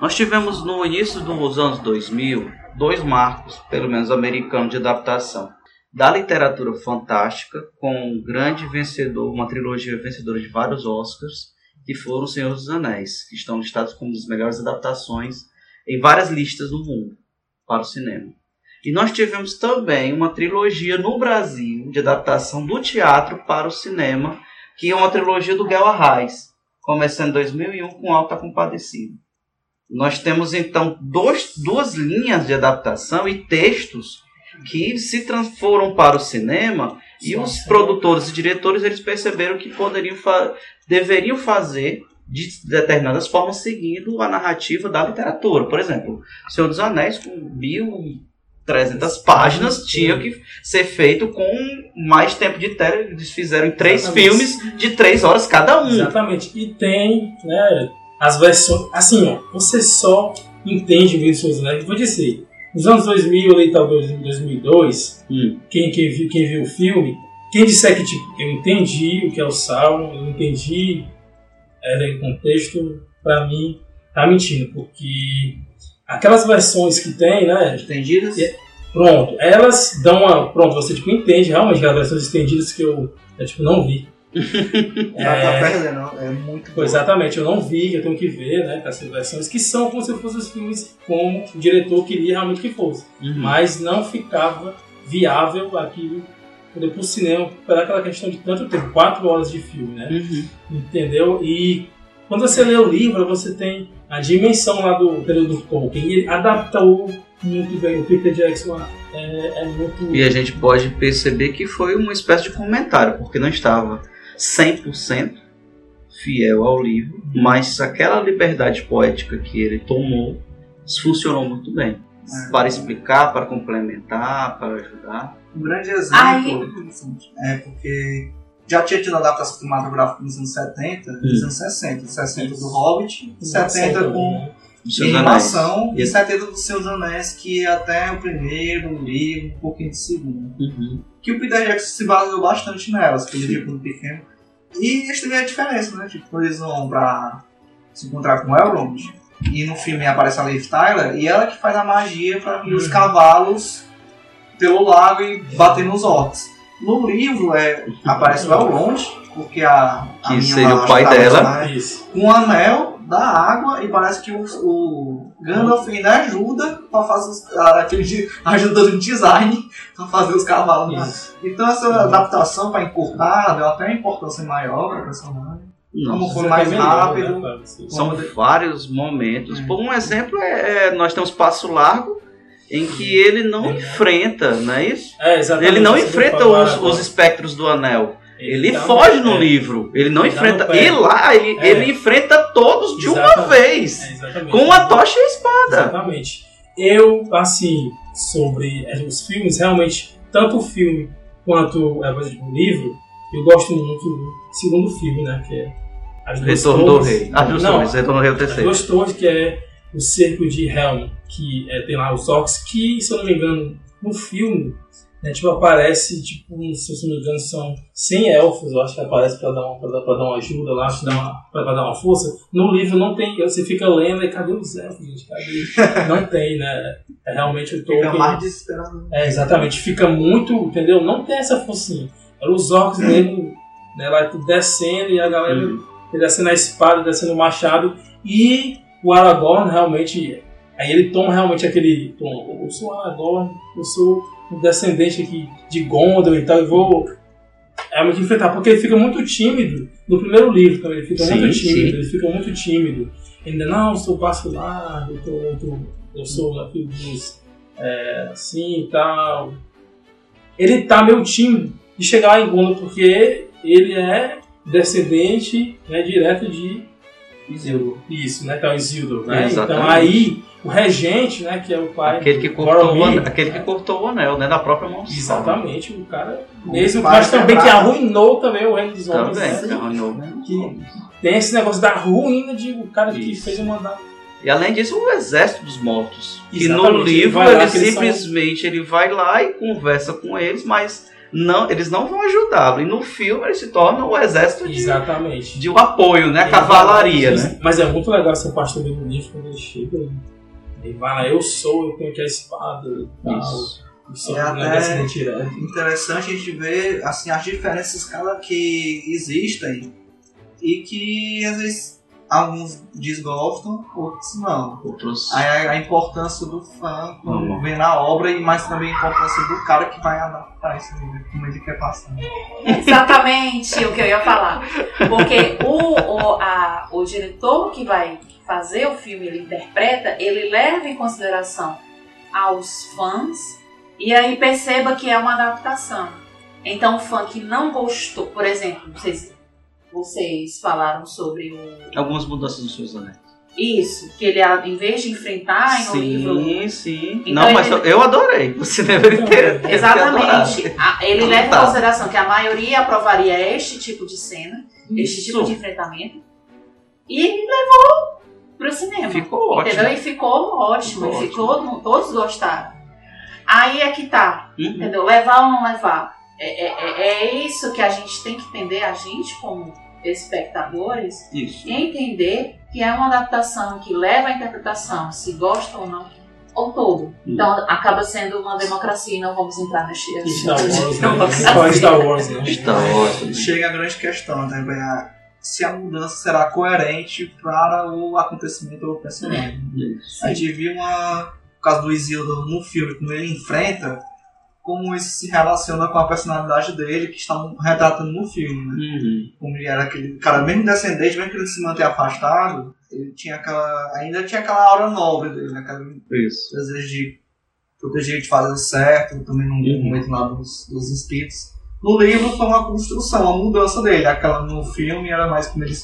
Nós tivemos no início dos anos 2000 dois marcos, pelo menos americanos, de adaptação da literatura fantástica, com um grande vencedor, uma trilogia vencedora de vários Oscars, que foram O Senhor dos Anéis, que estão listados como uma das melhores adaptações em várias listas do mundo para o cinema. E nós tivemos também uma trilogia no Brasil de adaptação do teatro para o cinema, que é uma trilogia do Guel Arraes, começando em 2001 com Alta Compadecida. Nós temos então dois, duas linhas de adaptação e textos que se transforam para o cinema e os produtores e diretores eles perceberam que poderiam fa deveriam fazer de determinadas formas seguindo a narrativa da literatura. Por exemplo, Senhor dos Anéis com 1.300 páginas tinha que ser feito com mais tempo de tela. Eles fizeram em três Exatamente. filmes de três horas cada um. Exatamente. E tem, né, as versões. Assim, ó, você só entende Senhor dos Anéis. Vou dizer, nos anos 2000, ali, talvez em 2002, Hum. quem, quem, viu, quem viu o filme, quem disser que tipo, eu entendi o que é o Sauron, eu entendi era em contexto, pra mim, tá mentindo, porque aquelas versões que tem, né, Entendidas? É. pronto, elas dão uma. Pronto, você tipo entende realmente aquelas versões estendidas que eu, eu tipo, não vi. Não pra perder, não. É muito boa. Exatamente, eu não vi, eu tenho que ver, né, com essas versões que são como se fossem os filmes como o diretor queria realmente que fosse. Uhum. Mas não ficava viável aquilo poder ir pro cinema pela aquela questão de tanto tempo, quatro horas de filme, né? Uhum. Entendeu? E quando você lê o livro, você tem a dimensão lá do período do Tolkien. E ele adaptou muito bem. O Peter Jackson é, é muito. E a gente pode perceber que foi uma espécie de comentário, porque não estava 100% fiel ao livro, mas aquela liberdade poética que ele tomou funcionou muito bem. É. Para explicar, para complementar, para ajudar. Um grande exemplo Aí- é porque já tinha tido adaptação cinematográfica nos anos 70, nos anos 60. 60 do Hobbit, 70 com animação e Isso. 70 dos Seus Anéis, que é até o primeiro livro, um pouquinho de segundo. Uhum. Que o Peter Jackson se baseou bastante nelas, que ele viu quando pequeno. E eles têm a diferença, né? Tipo, eles vão pra se encontrar com o Elrond, e no filme aparece a Liv Tyler, e ela que faz a magia pra vir os Uhum. cavalos pelo lago e bater nos orcs. No livro é, aparece o Elrond, porque a. a Que seria o pai tava dela. Com o anel da água, e parece que o, o Gandalf ainda ajuda pra fazer os, aquele de- ajuda no design pra fazer os cavalos. né? Então essa adaptação para encurtar deu até uma importância maior para o personagem. Como Nossa, foi mais Você quer melhor, rápido. né. São vários momentos. É. Por um exemplo, é, é- nós temos Passo Largo, em que ele não enfrenta, não é isso? É. Ele não enfrenta os, os espectros do anel. Ele foge no- no é, livro. Ele não Ele tá enfrenta. E lá ele, É. ele enfrenta todos de uma Exatamente. vez. É. Com a tocha e a espada. Exatamente. Eu, assim, sobre eh, os filmes, realmente, tanto o filme quanto exemplo, o livro, eu gosto muito do segundo filme, né? Que é As Duas Retorno do. Rei. Ah, dos Não, Torres, Retorno do Rei é o As terceiro. Duas Torres, que é o cerco de Helm, que é, tem lá os orcs, que, se eu não me engano, no filme, né, tipo, aparece, tipo, se eu não me engano, são 100 elfos, eu acho que aparece pra dar uma, pra dar, pra dar uma ajuda lá, pra dar uma, pra, pra dar uma força. No livro não tem, você fica lendo e cadê os elfos, gente? Cadê? Não tem, né? É realmente o Fica Tolkien. mais desesperado. É, exatamente. Fica muito, entendeu? Não tem essa forcinha. Eram os orcs mesmo, né, lá descendo e a galera Uhum. descendo a espada, descendo o machado. E o Aragorn realmente. Aí ele toma realmente aquele tom. Eu sou Aragorn, eu sou um descendente aqui de Gondor e tal, e vou realmente enfrentar. Porque ele fica muito tímido no primeiro livro também. Ele fica Sim, muito tímido, sim. ele fica muito tímido. Ainda não, eu sou passo largo, eu, tô, eu, tô, eu sou dos. É, assim e tal. Ele tá meio tímido de chegar lá em Gondor porque ele é descendente né, direto de Isildur. isso, né? Que é o Isildur, né? Exatamente. Então aí o regente, né? Que é o pai Aquele que do cortou, o anel, aquele que cortou o anel, né? Da própria mão. Exatamente, o cara mesmo, pai mas também que arruinou também o reino dos homens, Também, né? que né? Que tem esse negócio da ruína de o cara que Isso. fez uma da... E além disso, o exército dos mortos. Que no Exatamente, ele livro ele que eles simplesmente ele vai lá e conversa com eles, mas não, eles não vão ajudá-lo. E no filme ele se torna o exército de, Exatamente. de um apoio, né? A Ele cavalaria, né? Mas é muito legal essa parte também do livro quando ele chega e ele vai lá, eu sou, eu tenho aqui a espada e tal. Isso. Sou É até-. Interessante a gente ver assim, as diferenças cara, que existem e que às vezes alguns desgostam, outros não. Outros. Aí a, a importância do fã quando Uhum. vê na obra e mais também a importância do cara que vai adaptar esse livro, como ele quer passar. Exatamente o que eu ia falar. Porque o, o, a- o diretor que vai fazer o filme, ele interpreta, ele leva em consideração aos fãs e aí perceba que é uma adaptação. Então o fã que não gostou, por exemplo, vocês, vocês falaram sobre o. Algumas mudanças nos seus anéis. Isso, que ele, em vez de enfrentar no livro Sim, sim. Então não, mas ele- eu adorei. O cinema ter. Exatamente. A- Ele leva em Tá. consideração que a maioria aprovaria este tipo de cena, este Isso. tipo de enfrentamento, e levou pro cinema. Ficou ótimo. Entendeu? E ficou ótimo. Ficou e ficou, todos gostaram. Aí é que tá. Uhum. Entendeu? Levar ou não levar. É, é, é- é isso que a gente tem que entender, a gente como espectadores, Isso. e entender que é uma adaptação que leva à interpretação, se gosta ou não, ou todo. Então acaba sendo uma democracia e não vamos entrar neste Star Wars. Só Star Wars, né? Está ótimo. Chega a grande questão, né? A- Se a mudança será coerente para o acontecimento do personagem. Isso. A gente viu uma, o caso do Isildo no filme, como ele enfrenta, como isso se relaciona com a personalidade dele, que estão retratando no filme, né? Uhum. Como ele era aquele cara, mesmo descendente, mesmo que ele se manter afastado, ele tinha aquela. ainda tinha aquela aura nobre dele, né? Aquele Isso. desejo de proteger, de fazer o certo, também não Uhum. muito lá dos, dos espíritos. No livro foi uma construção, uma mudança dele. Aquela no filme era mais como ele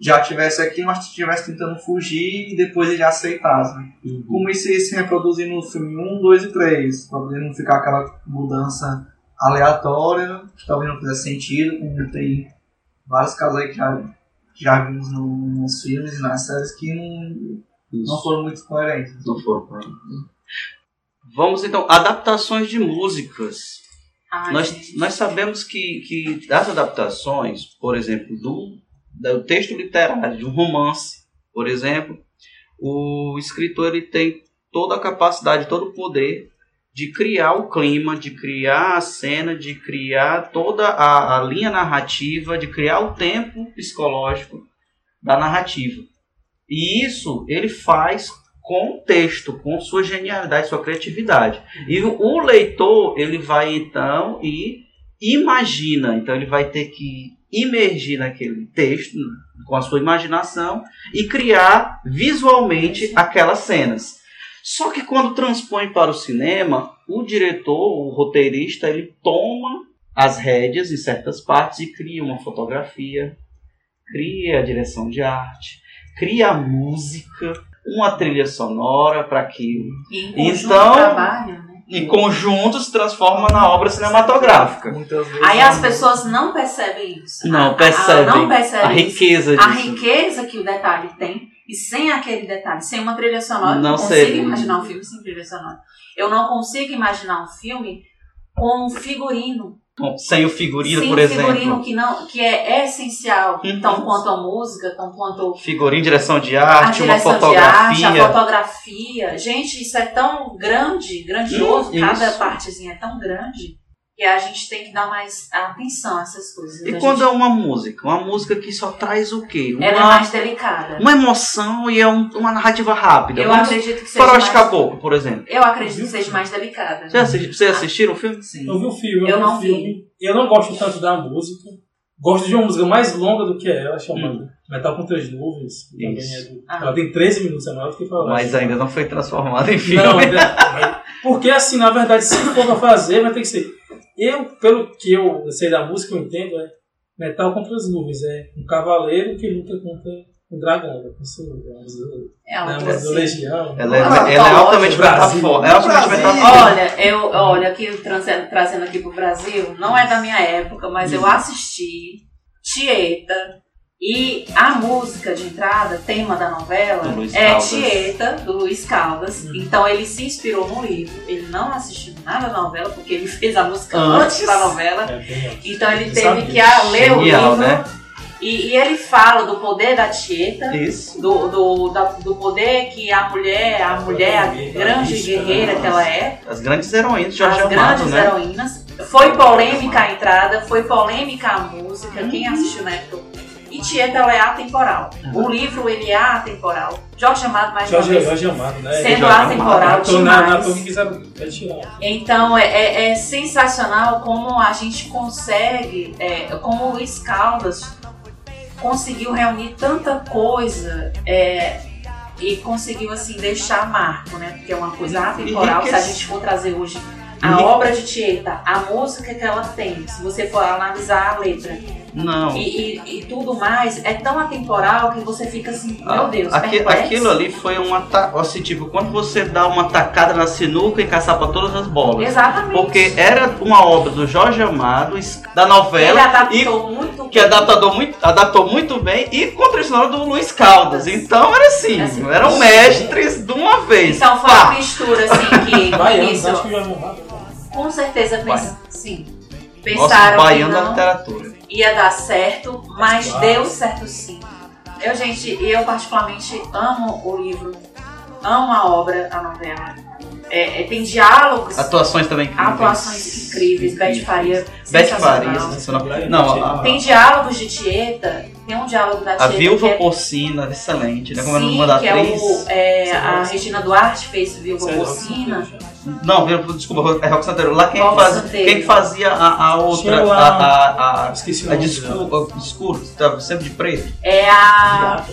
já tivesse aqui, mas estivesse tentando fugir e depois ele aceitasse. né? Uhum. Como isso ia se reproduzir no filme 1, 2 e 3, pra poder não ficar aquela mudança aleatória, que talvez não fizesse sentido, como tem vários casos aí que já, já vimos no- nos filmes e nas séries que não, não foram muito coerentes. Não foram. Vamos então, adaptações de músicas. Ai, Nós, gente. nós sabemos que, que das adaptações, por exemplo, do, do texto literário, de um romance, por exemplo, o escritor ele tem toda a capacidade, todo o poder de criar o clima, de criar a cena, de criar toda a, a linha narrativa, de criar o tempo psicológico da narrativa. E isso ele faz com o texto, com sua genialidade, sua criatividade. E o- leitor, ele vai então e imagina, então ele vai ter que imergir naquele texto com a sua imaginação e criar visualmente aquelas cenas. Só que quando transpõe para o cinema, o diretor, o roteirista, ele toma as rédeas em certas partes e cria uma fotografia, cria a direção de arte, cria a música, uma trilha sonora para aquilo. E Então- trabalham, né? Em conjunto se transforma na obra cinematográfica. Muitas vezes Aí as pessoas não percebem isso. Não A- a- percebem não percebem a isso. riqueza a disso. riqueza que o detalhe tem e sem aquele detalhe, sem uma trilha sonora, eu Não não consigo seria. imaginar um filme sem trilha sonora. Eu não consigo imaginar um filme com um figurino, Sem o figurino, sem por exemplo. figurino que não que é essencial, Uhum. tão quanto a música, tão quanto Figurino, direção de arte, uma direção de arte, fotografia. a fotografia. Gente, isso é tão grande, grandioso, cada isso. partezinha é tão grande que a gente tem que dar mais atenção a essas coisas. E A quando gente- é uma música? Uma música que só traz o quê? Uma, ela é mais delicada. uma emoção e é um- uma narrativa rápida. Eu Vamos- acredito que seja Faroeste mais... Caboclo, por exemplo. Eu acredito que seja mais delicada. Vocês assisti- vocês assistiram o filme? Sim. Eu vi o filme, Eu eu, vi não filme. Eu não gosto tanto da música. Gosto de uma música mais longa do que ela, chamada Metal com Três Nuvens. Hum. É do- Ah. Ela tem 13 minutos, é maior do que falar. Mas ainda não foi transformado em filme. Não, né? porque assim, na verdade, se for pra fazer, vai ter que ser. Eu, pelo que eu sei da música, eu entendo, é metal contra as nuvens. É um cavaleiro que luta contra um dragão. né? Isso É é uma uma coisa assim. legião. Ela é, ela é altamente metafórica. É altamente metafórica. Olha, eu, olha, aqui trazendo, trazendo aqui pro Brasil, não é da minha época, mas eu assisti Tieta e a música de entrada, tema da novela, é. Tieta, do Luiz Caldas. Hum. Então ele se inspirou no livro, ele não assistiu nada da novela, porque ele fez a música Antes. antes, da novela. É. Então ele teve sabia. que ah, ler o Genial, livro. né? E, e ele fala do poder da Tieta, Isso. do, do, da- do poder que a mulher, a mulher, a grande guerreira que ela é, As grandes heroínas de Jorge as Amado, grandes né? heroínas. Foi polêmica a entrada, foi polêmica a música, quem assistiu na época. E E Tieta ela é atemporal. O livro ele é atemporal. Jorge Amado mais uma Jorge, vez. Jorge Amado, né? Sendo Jorge atemporal na, na demais. que quiseram tirar. Então é, é- é sensacional como a gente consegue, é, como o Luiz Caldas conseguiu reunir tanta coisa é, e conseguiu assim deixar marco, né? Porque é uma coisa atemporal. Se a gente for trazer hoje a obra de Tieta, a música que ela tem, se você for analisar a letra Não. e, e- e tudo mais, é tão atemporal que você fica assim, meu Deus, Aqui- aquilo ali foi um ataque. Assim, tipo, quando você dá uma tacada na sinuca e caçapa todas as bolas. Exatamente. Porque era uma obra do Jorge Amado, da ele novela, adaptou muito que adaptador muito, adaptou muito bem, e com a trilha sonora do Luiz Caldas. Então era assim, Assim, eram mestres de uma vez. Então foi Pá. uma mistura assim que no Baianos, início, acho que Jorge Amado. com certeza pens sim, Nossa, pensaram que baiano da literatura. Ia dar certo, mas Claro. deu certo sim. Eu, gente, eu particularmente amo o livro, amo a obra, a novela. É, é, tem diálogos, Atuações também incríveis. atuações incríveis, Beth Faria, Beth. Faria, sensacional. Não, a, Tem diálogos de Tieta, tem um diálogo da a Tieta Viúva que é, Porcina, excelente, né? Como é o sim, nome da que é atriz. o, é, a Regina Duarte fez Viúva Porcina. Não, desculpa, é Rock Santeiro. Lá quem, faz, quem fazia a, a outra, a, a, a, Esqueci o a nome desculpa, escuro, estava sempre de preto. É a.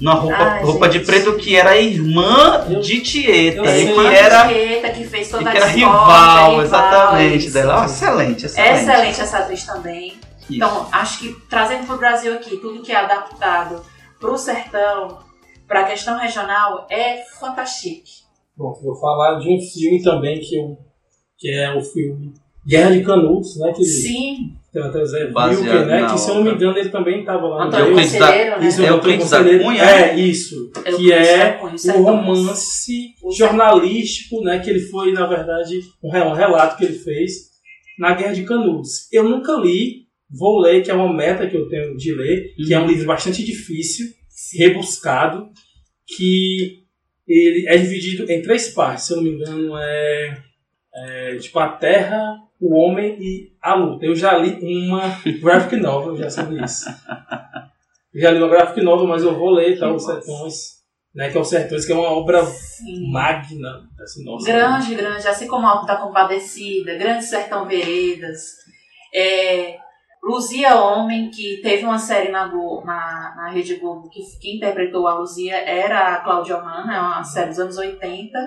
Na roupa, Ai, roupa de preto que era irmã Eu- de Tieta. eu E que Irmã era, Tieta, que fez e toda que a era rival, rival, exatamente, isso. dela. Excelente, excelente. Excelente essa atriz também. Isso. Então, acho que trazendo para o Brasil aqui, tudo que é adaptado para o sertão, para a questão regional, é fantástico. Bom, vou falar de um filme também que, eu, que é o filme Guerra de Canudos, né? Que Sim, tem até o Zé Baseado Wilker, né? Que se eu não me engano ele também estava lá no Antônio meio. Euclides da- né? Isso, É é o o Euclides da. Cunha? É, isso. É o que é Cunha, um romance jornalístico, né? Que ele foi, na verdade, um um relato que ele fez na Guerra de Canudos. Eu nunca li, vou ler, que é uma meta que eu tenho de ler, que é um livro bastante difícil, rebuscado, que ele é dividido em três partes, se eu não me engano, é, é, tipo a Terra, o Homem e a Luta. Eu já li uma graphic novel já sobre isso. Eu já li uma graphic novel, mas eu vou ler tá, os Sertões, né, que é o Sertões, que é uma obra sim. magna. Assim, nossa, Grande, grande, assim como Alto da Compadecida, Grande Sertão Veredas, é, Luzia Homem, que teve uma série na, Glo- na, na Rede Globo, que quem interpretou a Luzia era a Cláudia Hanna, é uma série dos anos 80.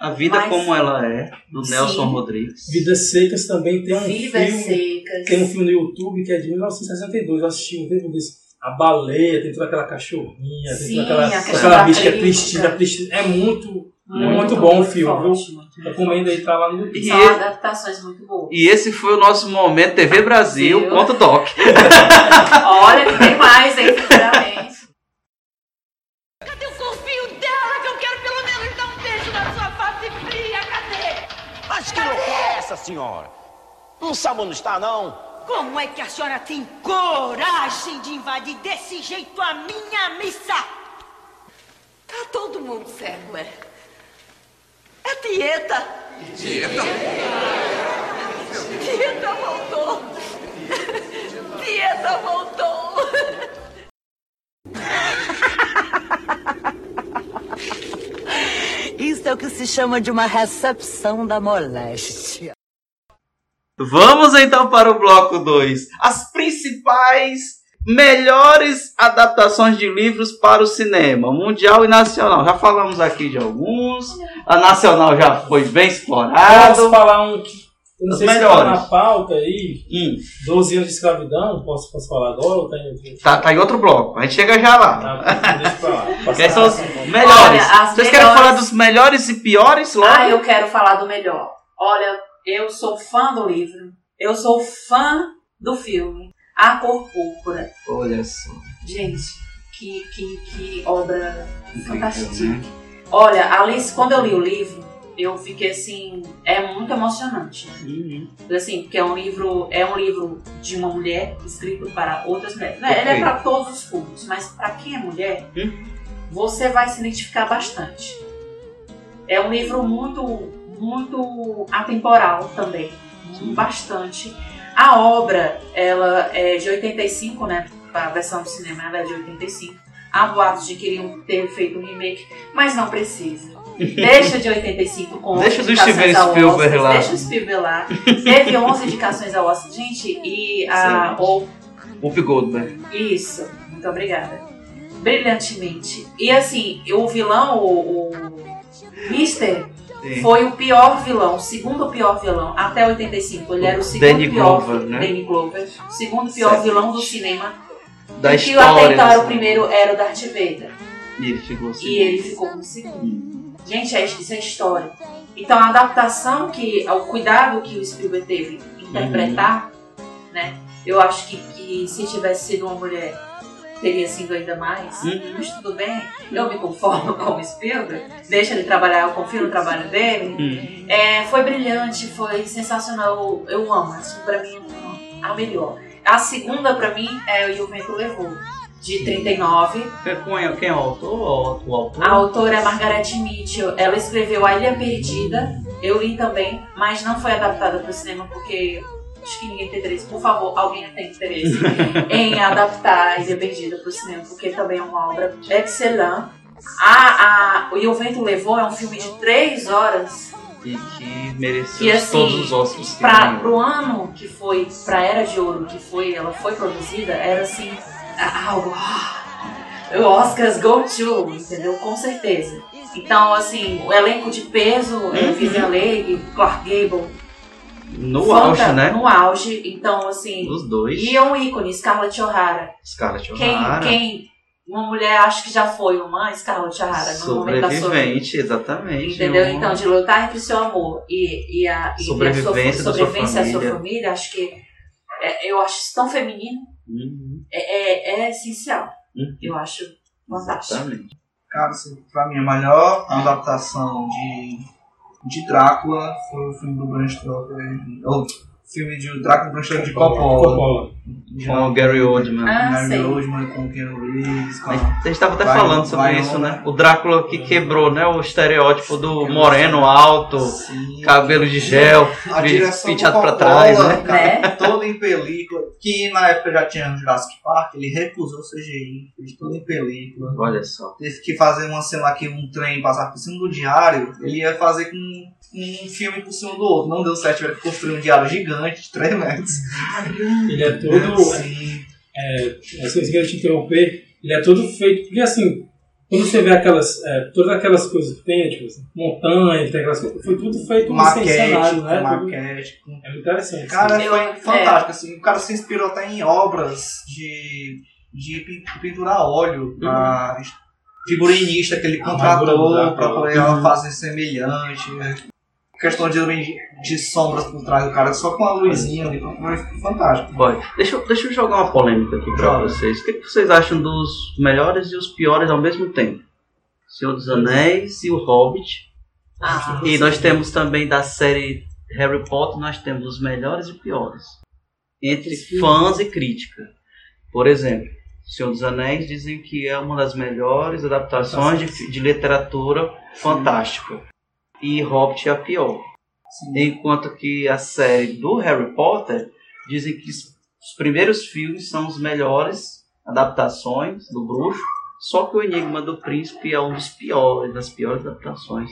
A vida Mas- como ela é, do Sim. Nelson Rodrigues. Vidas Secas também tem um Vidas filme. Secas. Tem um filme no YouTube que é de 1962. Eu assisti um tempo desse. A baleia, tem toda aquela cachorrinha, tem Sim, toda aquela, aquela bicha que é triste. É muito, é muito bom o filme, viu? forte, muito, muito Recomendo aí, tá lá no YouTube. E São adaptações muito boas. E esse foi o nosso momento TV Brasil, Viu? ponto doc. Olha que tem mais, hein, futuramente. Eu confio dela que eu quero pelo menos dar um beijo na sua face fria. Cadê? Mas que loucura é essa, senhora? Um salmo não está, não? Como é que a senhora tem coragem de invadir desse jeito a minha missa? Tá todo mundo cego, é? É Tieta. Tieta? Tieta voltou. Tieta voltou. Isso é o que se chama de uma recepção da moléstia. Vamos então para o bloco 2. As principais, melhores adaptações de livros para o cinema, mundial e nacional. Já falamos aqui de alguns. A nacional já foi bem Posso explorado. falar um que. Eu não sei se tá melhores. na pauta aí. Hum, 12 anos de escravidão. Posso, posso falar agora ou tá em outro? tá, tá em outro bloco. A gente chega já lá. Tá, deixa pra lá. Passa- Quais são os passa- melhores? Olha, Vocês querem melhores- falar dos melhores e piores logo? Ah, eu quero falar do melhor. Olha, eu sou fã do livro. Eu sou fã do filme. A Cor Púrpura. Olha só. Gente, que, que, que obra fantástica. né? Olha, Alice, quando eu li o livro, eu fiquei assim, é muito emocionante. Uhum. Assim, porque é um livro, é um livro de uma mulher escrito para outras mulheres. Né, Ele é para todos os públicos, mas para quem é mulher, Hum. você vai se identificar bastante. É um livro muito, muito atemporal também, Sim. bastante. A obra, ela é de 85, né? a versão do cinema ela é de 85. Há boatos de que queriam ter feito um remake, mas não precisa. Deixa de 85 com Deixa 11 do indicações Steven ao Spielberg Oscar, lá. Deixa o Spielberg lá. Teve 11 indicações ao Oscar. Gente, e a... Ou, Whoopi Goldberg. isso, muito obrigada. Brilhantemente. E assim, o vilão, o, o Mister, Sim. foi o pior vilão, o segundo pior vilão, até 85. Ele era o segundo Danny pior Glover, né? Danny Glover, o segundo pior Certo. vilão do cinema. Da e que história. até então era o primeiro era o Darth Vader. E ele ficou assim. E ele ficou como segundo. Gente, é, isso é história. Então a adaptação que. o cuidado que o Spielberg teve em interpretar, né? Eu acho que, que se tivesse sido uma mulher, teria sido ainda mais. Uhum. Mas tudo bem, eu me conformo com o Spielberg, deixa ele trabalhar, eu confio no trabalho dele. Hum. É, foi brilhante, foi sensacional. Eu amo, isso pra mim é a melhor. A segunda pra mim é o o Vento Levou, de 39. Quem é, quem é o autor? O autor? A autora é Margaret Mitchell. Ela escreveu A Ilha Perdida. Eu li também, mas não foi adaptada para o cinema porque acho que ninguém tem interesse. Por favor, alguém tem interesse em adaptar A Ilha Perdida para o cinema, porque também é uma obra excelente. A, a, E o Vento Levou é um filme de três horas E que mereceu que assim, todos os Oscars ganhou. pro ano que foi, pra Era de Ouro que foi, ela foi produzida, era assim, algo. O Oscars go to, entendeu? Com certeza. Então, assim, o elenco de peso, é Uhum. Vivian Leigh, Clark Gable. No auge, né? No auge. Então, assim. Os dois. E é um ícone, Scarlett O'Hara. Scarlett Quem, O'Hara. quem. Uma mulher, acho que já foi uma Scarlett O'Hara no momento da sua vida. Sobrevivente, exatamente. Entendeu? Então, de lutar entre o seu amor e, e a, e Sobrevivência a da sua, sua sobrevivência da sua família. família, acho que é- eu acho isso tão feminino, Uhum, é, é, é essencial. Uhum. Eu acho fantástico. exatamente. Cara, assim, pra mim, a melhor adaptação de, de Drácula foi o filme do Bram Stoker. Ou filme de Drácula Stoker de Coppola. Coppola. Com o Gary Oldman. Ah, Gary sei. Oldman com o Ken Reeves. Com A a... gente tava até Vai- falando sobre vai- isso, né? O Drácula que quebrou, né? O estereótipo do moreno alto, Sim. cabelo de gel, penteado Coppola, trás, né? Cara, todo em película. Que na época já tinha no Jurassic Park, ele recusou o CGI, fez tudo em película. Olha só. Teve que fazer uma cena lá que um trem passar por cima do diário, ele ia fazer com um filme por cima do outro. Não deu certo, tiveram que construir um diário gigante de 3 metros. Ele é todo. Sim. É, assim, se quero te interromper, ele é todo feito. Porque assim, quando você vê aquelas. É, todas aquelas coisas que tem, tipo assim, montanha, tem aquelas coisas. Foi tudo feito no Maquete, cenário, né? Tudo- maquete. com- é muito interessante. Cara, Eu- foi é. fantástico. Assim, o cara se inspirou até em obras de, de a óleo. pra figurinista que ele A do contratou pra poder ela fazer semelhante. Questão de, de sombras por trás do cara, só com a luzinha ali. Foi fantástico. Boy, deixa, eu- deixa eu jogar uma polêmica aqui pra Joga. vocês. O que, que vocês acham dos melhores e os piores ao mesmo tempo? Senhor dos Anéis e o Hobbit. Ah, E nós temos também da série Harry Potter, nós temos os melhores e piores. Entre fãs e crítica. Por exemplo, Senhor dos Anéis dizem que é uma das melhores adaptações de, de literatura fantástica. E Hobbit é a pior. Enquanto que a série do Harry Potter dizem que os os primeiros filmes são os melhores adaptações do bruxo, só que o Enigma do Príncipe é um dos piores, das piores adaptações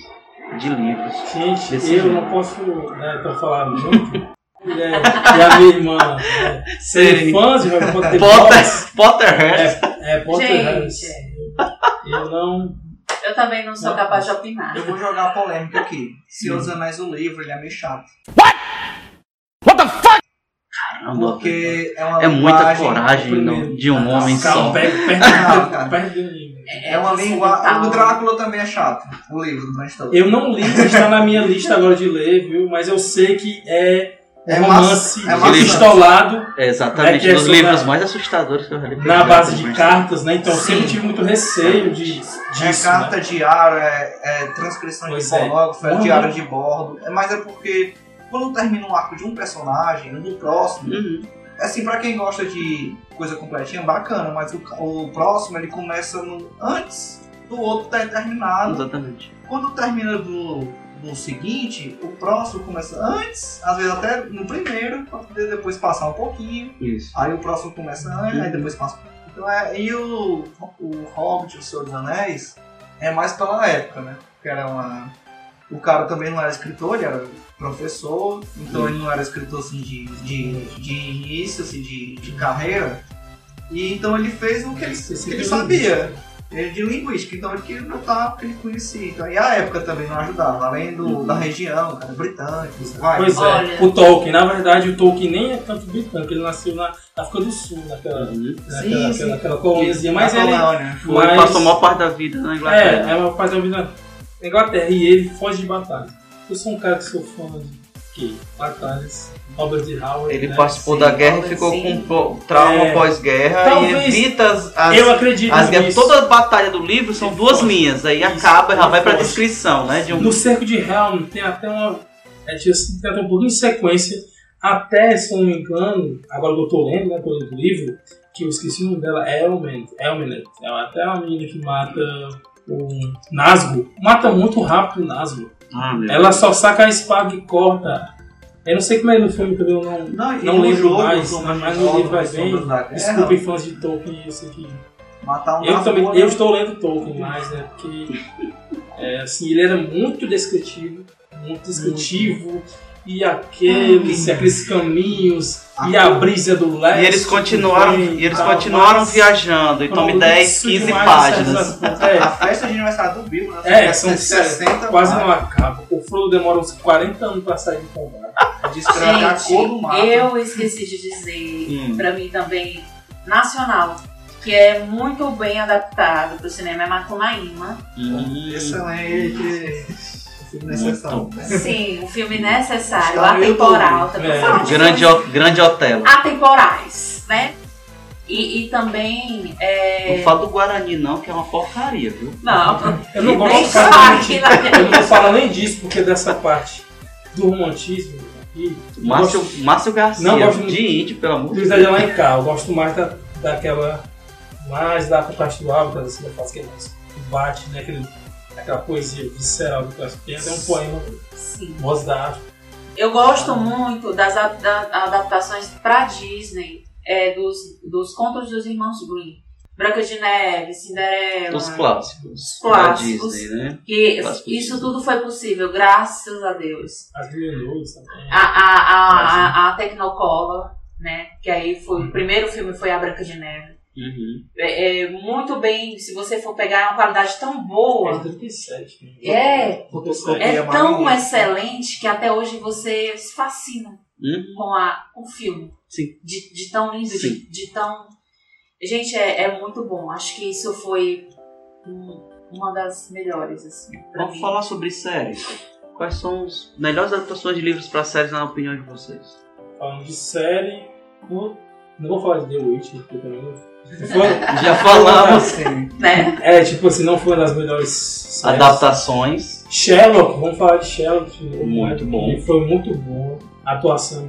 de livros. Gente, eu jeito. não posso né, falando muito. E, é, e a minha irmã né, ser fãs de Harry Potter. Potter, Potterhead. É, é Potterhead. Eu, eu não. Eu também não sou Não. capaz de opinar. Eu vou jogar a polêmica aqui. Senhor dos Anéis, o livro, ele é meio chato. Caramba, Porque é uma é muita coragem não, de um homem Calma, só. perto, perto, Não, cara. perto do nível. É uma linguagem. O Drácula também é chato. O livro do Bram. Eu não li, está na minha lista agora de ler, viu? Mas eu sei que é É um romance é pistolado É exatamente, É que é dos sobre livros mais assustadores que eu já li. na base de cartas, né? Então eu Sim. sempre tive muito receio de, disso. É carta né? diária, é, é transcrição Pois de é. fonógrafo, é Uhum. diário de bordo. É, mas é porque quando termina um arco de um personagem, no próximo, Uhum. assim, pra quem gosta de coisa completinha, bacana, mas o, o próximo ele começa no, antes do outro ter terminado. Exatamente. Quando termina do, do seguinte, o próximo começa antes, às vezes até no primeiro, pra poder depois passar um pouquinho. Isso. Aí o próximo começa antes, aí depois passa. Então, é, e o, o Hobbit, o Senhor dos Anéis, é mais pela época, né? Porque era uma. O cara também não era escritor, ele era professor, então ele não era escritor assim de, de, de início, assim, de, de carreira. E então ele fez o que ele, que ele sabia. Ele de linguística, então ele queria botar o que ele conhecia. Então, e a época também não ajudava, além do, da região, cara, britânico, vai. Pois é, o Tolkien, na verdade, o Tolkien nem é tanto britânico, ele nasceu na África do Sul, naquela, naquela, Sim, naquela, sim. naquela colôniazinha, mas ele. colônia. Foi, mas- passou a maior parte da vida na É, Inglaterra. é uma parte da vida na Inglaterra e ele foge de batalha. Eu sou um cara que sou fã de que? Batalhas. Robert Howard. Ele né? participou Sim, da guerra e Robert, ficou sim. com trauma É. pós-guerra e evita as, as, Eu acredito as guerras. Toda a batalha do livro são duas linhas, aí acaba e já vai pra descrição, né? De um... No cerco de Helm tem até uma. É, tem até um pouquinho de sequência. Até, se eu não me engano, agora que eu tô lendo, né, tô lendo o livro, que eu esqueci o nome dela, é Elmen, Elmenet. É até uma menina que mata o Nazgûl. Mata muito rápido o Nazgûl. Ah, Ela só saca a espada e corta. Eu não sei como é no filme também, eu não, Não, não lembro jogo, mais, mas no livro vai bem. Desculpem fãs de Tolkien, sei que Matar um eu também, eu estou lendo Tolkien mais, né? Porque é, assim, ele era muito descritivo, muito descritivo, e aqueles, aqueles caminhos, e a brisa do leste. E eles continuaram, e eles tal, continuaram mas- viajando, e tome Falando 10, disso 15 demais, páginas. É, A festa de aniversário do Bill, né? é, são 60 quase não acaba. O Frodo demora uns 40 anos pra sair de combate. Descreve a cor do mapa. Gente, eu esqueci de dizer, Hum. pra mim também, nacional, que é muito bem adaptado pro cinema, é Macunaíma. Excelente. Filme necessário. Sim, um filme necessário, Está atemporal. É, grande, o- grande Otelo. atemporais, né? E, e também. É... Não fala do Guarani, não, que é uma porcaria, viu? Não, Eu não nem gosto fala de que Eu não vou falar nem disso, porque dessa parte do romantismo aqui. eu Márcio, gosto- Márcio Garcia, Não gosto de índio, pelo amor de Deus. de Alencar, eu gosto mais da, daquela. Mais da parte do álbum, da assim, faz que é mais bate, né? Aquele, aquela poesia visceral do. Tem até um poema, Sim. Voz da Arte. Eu gosto muito das adaptações pra Disney é, dos, dos contos dos irmãos Grimm. Branca de Neve, Cinderela. Os clássicos. Os clássicos. Disney, né? Que Clássicos. isso tudo foi possível, graças a Deus. As Milhões também. A, a, a, a, a Technicolor, né? Que aí foi. O primeiro filme foi A Branca de Neve. Uhum. É, é muito bem, se você for pegar, é uma qualidade tão boa. É 37. né? É, Fotoscopia é tão excelente que até hoje você se fascina Uhum. com, a, com o filme. Sim. De, de tão lindo, de, de tão. Gente, é, é muito bom. Acho que isso foi um- uma das melhores, assim. Vamos mim. falar sobre séries. Quais são as melhores adaptações de livros para séries na opinião de vocês? Falando de série, vou- não vou falar de The Witch, porque também não. Já falamos. Sim. Né? É, tipo assim, não foi uma das melhores séries. Adaptações. Sherlock, vamos falar de Sherlock. Muito né? bom. Ele foi muito bom. A atuação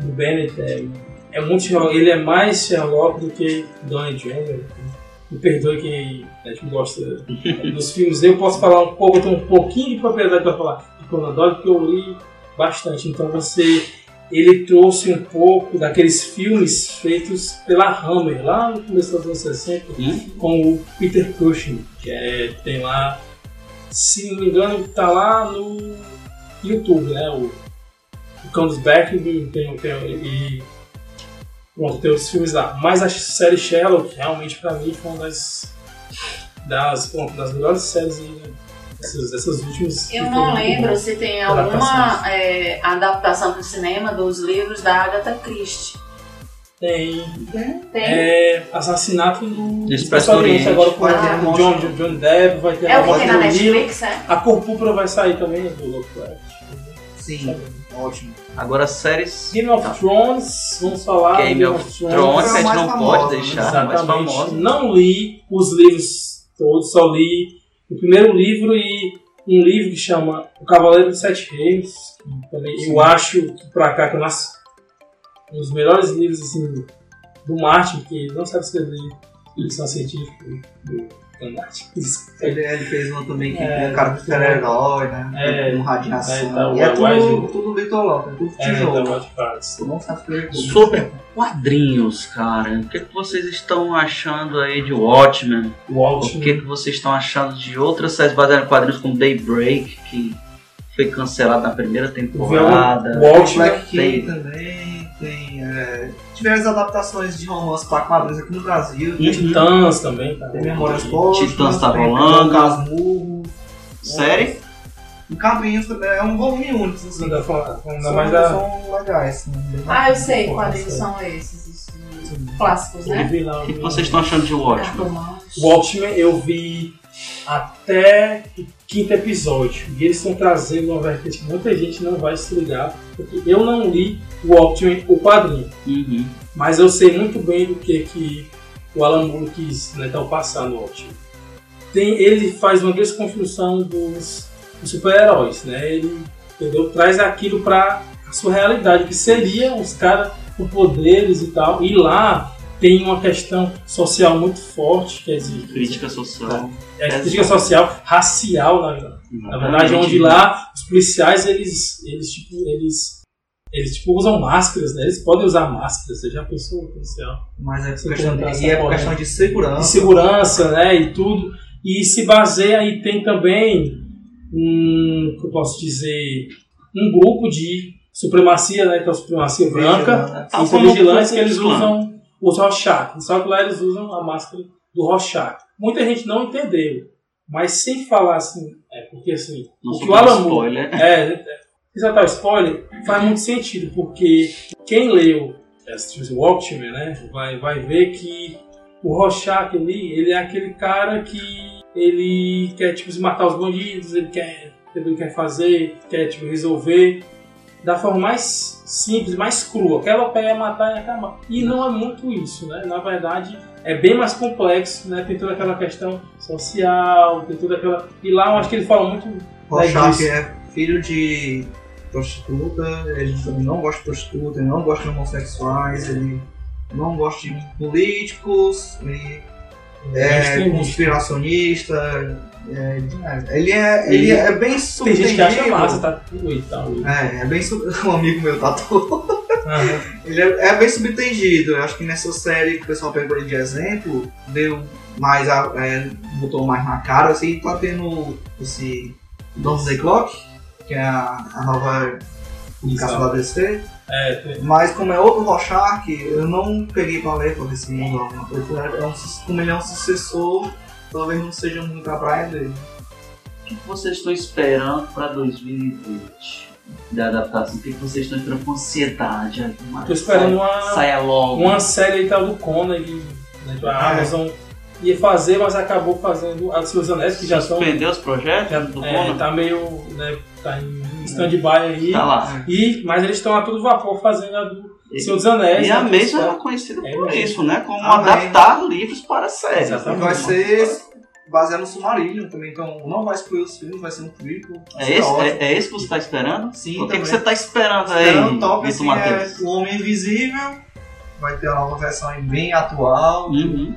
do Bennett é, é muito Sherlock. Ele é mais Sherlock do que Donnie Jr. Me perdoe quem a gente gosta dos filmes. Eu posso falar um pouco, eu tenho um pouquinho de propriedade para falar de Conan Doyle, porque eu li bastante. Então você. Ele trouxe um pouco daqueles filmes feitos pela Hammer, lá no começo dos anos 60, Hum? com o Peter Cushing, que é, tem lá se não me engano, tá lá no YouTube, né? O, o Cão dos Beck tem, tem, e pronto, tem os filmes lá. Mas a série Sherlock, realmente, pra mim, foi uma das, das, pronto, das melhores séries aí, né? Essas, essas últimas. Eu não lembro bom. se tem alguma é, adaptação para o cinema dos livros da Agatha Christie. Tem Tem. é, Assassinato no Expresso do Oriente. agora com ter o John, monstro. John Depp, vai ter É o vai que tem ter na. Netflix, é? A Cor Púrpura vai sair também do Lovecraft. Sim, ótimo. Agora séries. Game of Thrones, vamos falar. Game of Thrones, que a gente não pode deixar, a mais famosa. Não li os livros todos, só li o primeiro livro e um livro que chama O Cavaleiro dos Sete Reinos. que Também, eu acho que pra cá que eu nasci. Um dos melhores livros assim, do Martin, que não sabe escrever ficção científica. do- fanáticos. Ele, ele fez uma também que É, tem um cara de super-herói, né? É, com é, radiação. tá, e é o tudo, tudo bitolão, é tudo É, tijolo. sabe escrever tudo. Sobre quadrinhos, cara, o que, que vocês estão achando aí de Watchmen? Watchmen. O que, que vocês estão achando de outras séries baseadas em quadrinhos como Daybreak, que foi cancelado na primeira temporada? Watchmen Black King tem- também, tem é, diversas adaptações de romance para quadrinhos aqui no Brasil. Tem, Titãs também, tá? tem Memórias Póstumas, Titãs tá rolando. Casmurro. Série? Um cabinho, é um volume único, assim. Ainda São, mais da- são legais. Bem Ah, eu sei sei. são esses. os Clássicos, né? O que, que vocês estão achando de Watchmen? Watchmen eu vi até o quinto episódio. E eles estão trazendo uma vertente que muita gente não vai se ligar. Porque eu não li o Watchmen, o quadrinho. Uhum. Mas eu sei muito bem do que, que o Alan Moore quis né, então, passar no Watchmen. Tem, ele faz uma desconstrução dos, dos super-heróis. Né? Ele entendeu? traz aquilo para a sua realidade, que seria os caras com poderes e tal. E lá tem uma questão social muito forte, quer dizer, Crítica social. é, crítica social, racial, na, na verdade, onde lá os policiais eles, eles tipo, eles, eles tipo usam máscaras, né? Eles podem usar máscaras, você já pensou no policial? Mas é por questão, de, e é por questão de segurança. de segurança, né, e tudo. E se baseia e tem também um, que eu posso dizer, um grupo de supremacia, né, que é a supremacia branca, e como vigilantes o que eles usam os Rorschach. Só que lá eles usam a máscara do Rorschach. Muita gente não entendeu, mas sem falar assim, é porque assim, Não o que o Alan Moore spoiler. é, é, exatar o spoiler faz muito sentido, porque quem leu esse Watchmen, né, vai, vai ver que o Rorschach ali, ele é aquele cara que ele quer tipo matar os bandidos, ele quer ele quer fazer, quer tipo resolver da forma mais simples, mais crua. Quer ela pega matar e acabar. E não é muito isso, né? Na verdade, é bem mais complexo, né? Tem toda aquela questão social, tem toda aquela. E lá eu acho que ele fala muito Rorschach é filho de prostituta, ele também não gosta de prostituta, ele não gosta de homossexuais, ele não gosta de políticos, ele é extremista. conspiracionista. é, ele é, ele é bem Tem subentendido. gente que acha massa, tá tudo e tal. É, é bem sub... um amigo meu tatuou. Aham. Ele é, é bem subentendido. Eu acho que nessa série que o pessoal pegou ele de exemplo, deu mais a, é, botou mais na cara, assim, tá tendo esse Doomsday Clock, que é a, a nova publicação da DC. É, Mas como é outro Rorschach, eu não peguei pra ler pra ver se muda alguma coisa. É um, su- como ele é um sucessor, talvez não seja muito a praia dele. O que vocês estão esperando para 2020 da adaptação? O que vocês estão esperando com ansiedade? Tô esperando uma- Saia logo. uma série tal do Conan, que né, a Ah, é. Amazon ia fazer, mas acabou fazendo a dos seus anéis, que já são. Suspendeu os projetos Já, do é, Conan? tá meio. Né, tá em stand-by aí. Tá lá. E, mas eles estão a todo vapor fazendo a do Senhor dos Anéis. E a né, mesma que era está- conhecida É, por isso, né? Como Ah, adaptar livros para séries. Exatamente. Vai ser baseado no Silmarillion também, então não vai excluir os filmes, vai ser um prequel. É esse, ótimo. é, é esse que você está esperando? Sim, O que, que você está esperando aí, Esperando top, assim, Matheus? é o Homem Invisível, vai ter uma nova versão aí bem atual. Uhum.